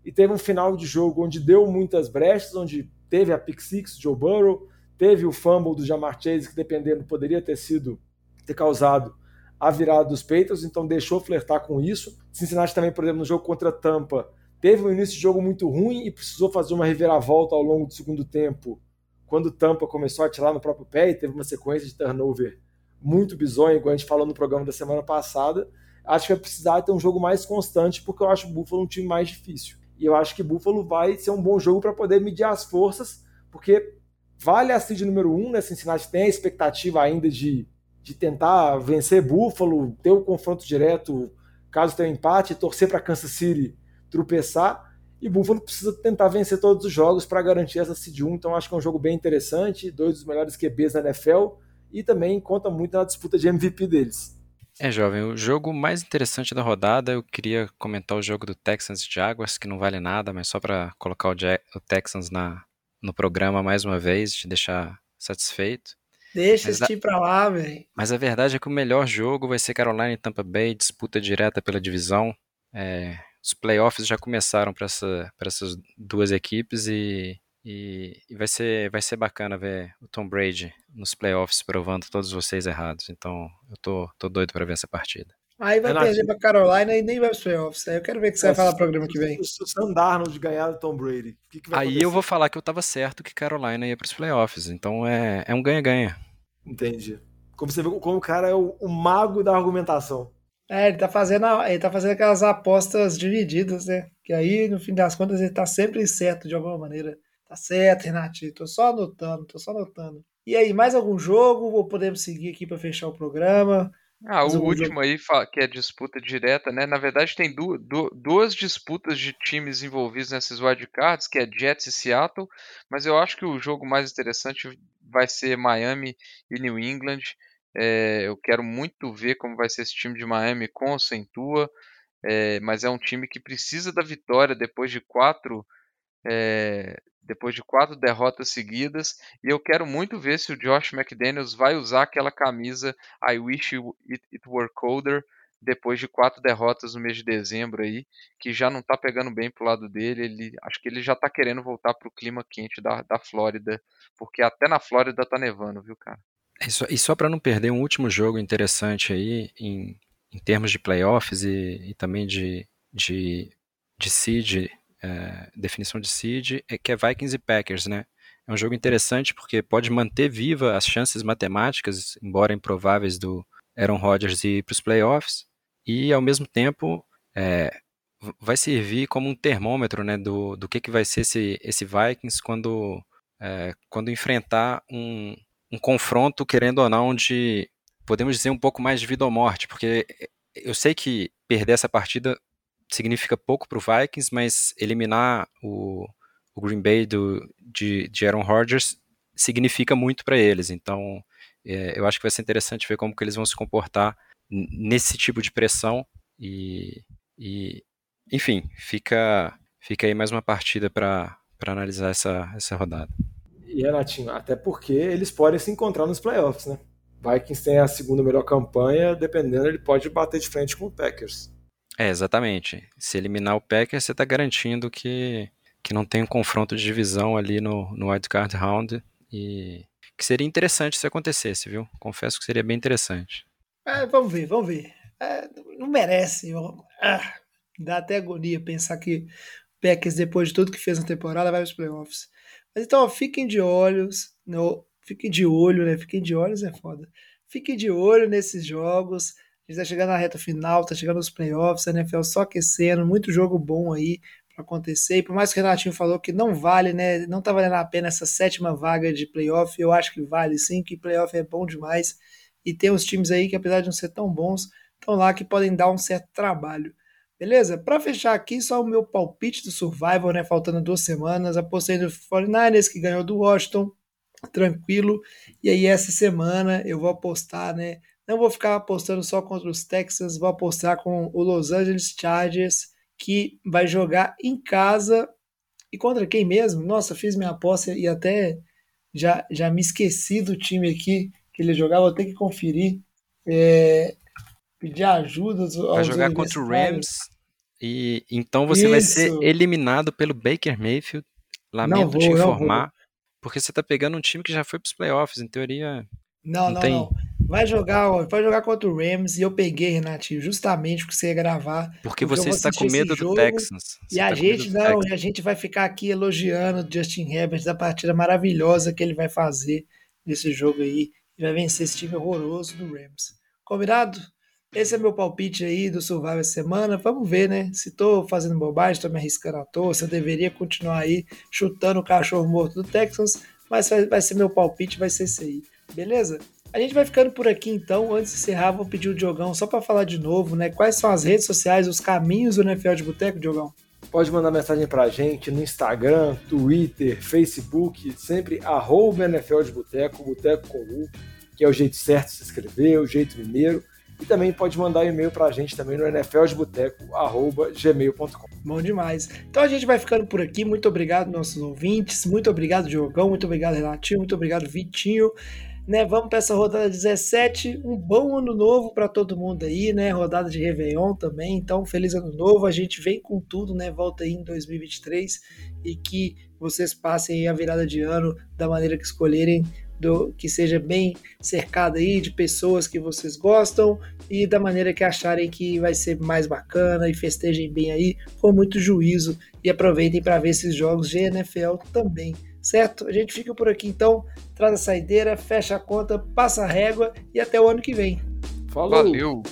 e teve um final de jogo onde deu muitas brechas, onde teve a pick six Joe Burrow, teve o fumble do Jamar Chase, que dependendo poderia ter sido, ter causado a virada dos Patriots, então deixou flertar com isso. Cincinnati também, por exemplo, no jogo contra Tampa, teve um início de jogo muito ruim e precisou fazer uma reviravolta ao longo do segundo tempo, quando Tampa começou a atirar no próprio pé e teve uma sequência de turnover muito bizonha, igual a gente falou no programa da semana passada. Acho que vai precisar ter um jogo mais constante, porque eu acho o Buffalo um time mais difícil. E eu acho que Buffalo vai ser um bom jogo para poder medir as forças, porque vale a seed número um, né? Cincinnati tem a expectativa ainda de, de tentar vencer Buffalo, ter o um confronto direto, caso tenha um empate, torcer para Kansas City tropeçar. E Buffalo precisa tentar vencer todos os jogos para garantir essa seed 1, então acho que é um jogo bem interessante, dois dos melhores QBs da NFL e também conta muito na disputa de MVP deles. É, jovem, o jogo mais interessante da rodada, eu queria comentar o jogo do Texans e Jaguars, que não vale nada, mas só para colocar o, o, Texans na, no programa mais uma vez, te deixar satisfeito. Deixa esse time pra lá, velho. Mas a verdade é que o melhor jogo vai ser Carolina e Tampa Bay, disputa direta pela divisão. É, os playoffs já começaram para essa, essas duas equipes e e, e, vai, ser, vai ser bacana ver o Tom Brady nos playoffs provando todos vocês errados. Então eu tô, tô doido para ver essa partida. Aí vai Renato, perder pra Carolina e nem vai pros playoffs. Aí eu quero ver o que você vai falar no programa que vem. Se o Sam Darnold ganhar do Tom Brady, o que, que vai Aí acontecer? eu vou falar que eu tava certo que Carolina ia pros playoffs. Então é, é um ganha-ganha. Entendi. Como você vê, como o cara é o, o, mago da argumentação. É, ele tá fazendo, ele tá fazendo aquelas apostas divididas, né? Que aí, no fim das contas, ele tá sempre certo de alguma maneira. Tá certo, Renatinho. Tô só anotando, tô só anotando. E aí, mais algum jogo? Ou podemos seguir aqui para fechar o programa? Ah, o último jogo? aí, que é disputa direta, né? Na verdade, tem duas, duas disputas de times envolvidos nesses wildcards, que é Jets e Seattle, mas eu acho que o jogo mais interessante vai ser Miami e New England. É, eu quero muito ver como vai ser esse time de Miami com ou sem Tua, é, mas é um time que precisa da vitória depois de quatro é, depois de quatro derrotas seguidas. E eu quero muito ver se o Josh McDaniels vai usar aquela camisa I wish it, it were colder depois de quatro derrotas no mês de dezembro aí, que já não tá pegando bem pro lado dele. Ele, acho que ele já tá querendo voltar pro clima quente da, da Flórida, porque até na Flórida tá nevando, viu, cara? E só, só para não perder um último jogo interessante aí, em, em termos de playoffs e, e também de, de, de seed, é, definição de seed, é que é Vikings e Packers, né? É um jogo interessante porque pode manter viva as chances matemáticas, embora improváveis, do Aaron Rodgers ir para os playoffs, e ao mesmo tempo é, vai servir como um termômetro né, do, do que, que vai ser esse, esse Vikings quando, é, quando enfrentar um, um confronto, querendo ou não, de, podemos dizer, um pouco mais de vida ou morte, porque eu sei que perder essa partida significa pouco para o Vikings, mas eliminar o, o Green Bay do, de, de Aaron Rodgers significa muito para eles. Então, é, eu acho que vai ser interessante ver como que eles vão se comportar nesse tipo de pressão e, e enfim, fica, fica aí mais uma partida para analisar essa, essa rodada. E Renatinho, até porque eles podem se encontrar nos playoffs, né? Vikings tem a segunda melhor campanha, dependendo, ele pode bater de frente com o Packers. É, exatamente. Se eliminar o Packers, você está garantindo que, que não tem um confronto de divisão ali no, no Wildcard Round e que seria interessante se acontecesse, viu? Confesso que seria bem interessante. É, vamos ver, vamos ver. É, não merece. Ah, dá até agonia pensar que o Packers, depois de tudo que fez na temporada, vai para os playoffs. Mas então, ó, fiquem de olhos, no, fiquem de olho, né? Fiquem de olhos é foda. Fiquem de olho nesses jogos. A gente tá chegando na reta final, tá chegando nos playoffs, a NFL só aquecendo, muito jogo bom aí para acontecer. E por mais que o Renatinho falou que não vale, né? Não tá valendo a pena essa sétima vaga de playoff, eu acho que vale sim, que playoff é bom demais. E tem uns times aí que, apesar de não ser tão bons, estão lá que podem dar um certo trabalho. Beleza? Para fechar aqui, só o meu palpite do Survival, né? Faltando duas semanas. Apostei no 49ers, que ganhou do Washington. Tranquilo. E aí, essa semana eu vou apostar, né? Não vou ficar apostando só contra os Texans, vou apostar com o Los Angeles Chargers, que vai jogar em casa. E contra quem mesmo? Nossa, fiz minha aposta e até já, já me esqueci do time aqui que ele jogava, vou ter que conferir. É, pedir ajuda. Vai jogar contra o Rams e então você Isso. vai ser eliminado pelo Baker Mayfield. Lamento vou, te informar, porque você tá pegando um time que já foi para os playoffs, em teoria. Não, não, não. Tem... não. Vai jogar, vai jogar contra o Rams e eu peguei, Renatinho, justamente porque você ia gravar. Porque, porque você está com medo do Texans. e a tá gente não, e a gente vai ficar aqui elogiando o Justin Herbert da partida maravilhosa que ele vai fazer nesse jogo aí. E vai vencer esse time horroroso do Rams. Combinado? Esse é meu palpite aí do Survival semana. Vamos ver, né? Se tô fazendo bobagem, tô me arriscando à toa, se eu deveria continuar aí chutando o cachorro morto do Texans, mas vai, vai ser meu palpite, vai ser esse aí. Beleza? A gente vai ficando por aqui então. Antes de encerrar, vou pedir o Diogão só para falar de novo, né? Quais são as redes sociais, os caminhos do NFL de Boteco, Diogão? Pode mandar mensagem pra gente no Instagram, Twitter, Facebook, sempre arroba NFL de Boteco, Boteco com U, que é o jeito certo de se inscrever, o jeito mineiro. E também pode mandar e-mail para a gente também no nfldeboteco.gmail.com. Bom demais. Então a gente vai ficando por aqui. Muito obrigado, nossos ouvintes. Muito obrigado, Diogão. Muito obrigado, Renatinho. Muito obrigado, Vitinho. Né, vamos para essa rodada 17. Um bom ano novo para todo mundo aí, né? Rodada de Réveillon também. Então, feliz ano novo. A gente vem com tudo, né? Volta aí em 2023 e que vocês passem a virada de ano da maneira que escolherem do, que seja bem cercado aí de pessoas que vocês gostam e da maneira que acharem que vai ser mais bacana e festejem bem aí com muito juízo e aproveitem para ver esses jogos de NFL também, certo? A gente fica por aqui então, traz a saideira, fecha a conta, passa a régua e até o ano que vem. Falou! Valeu!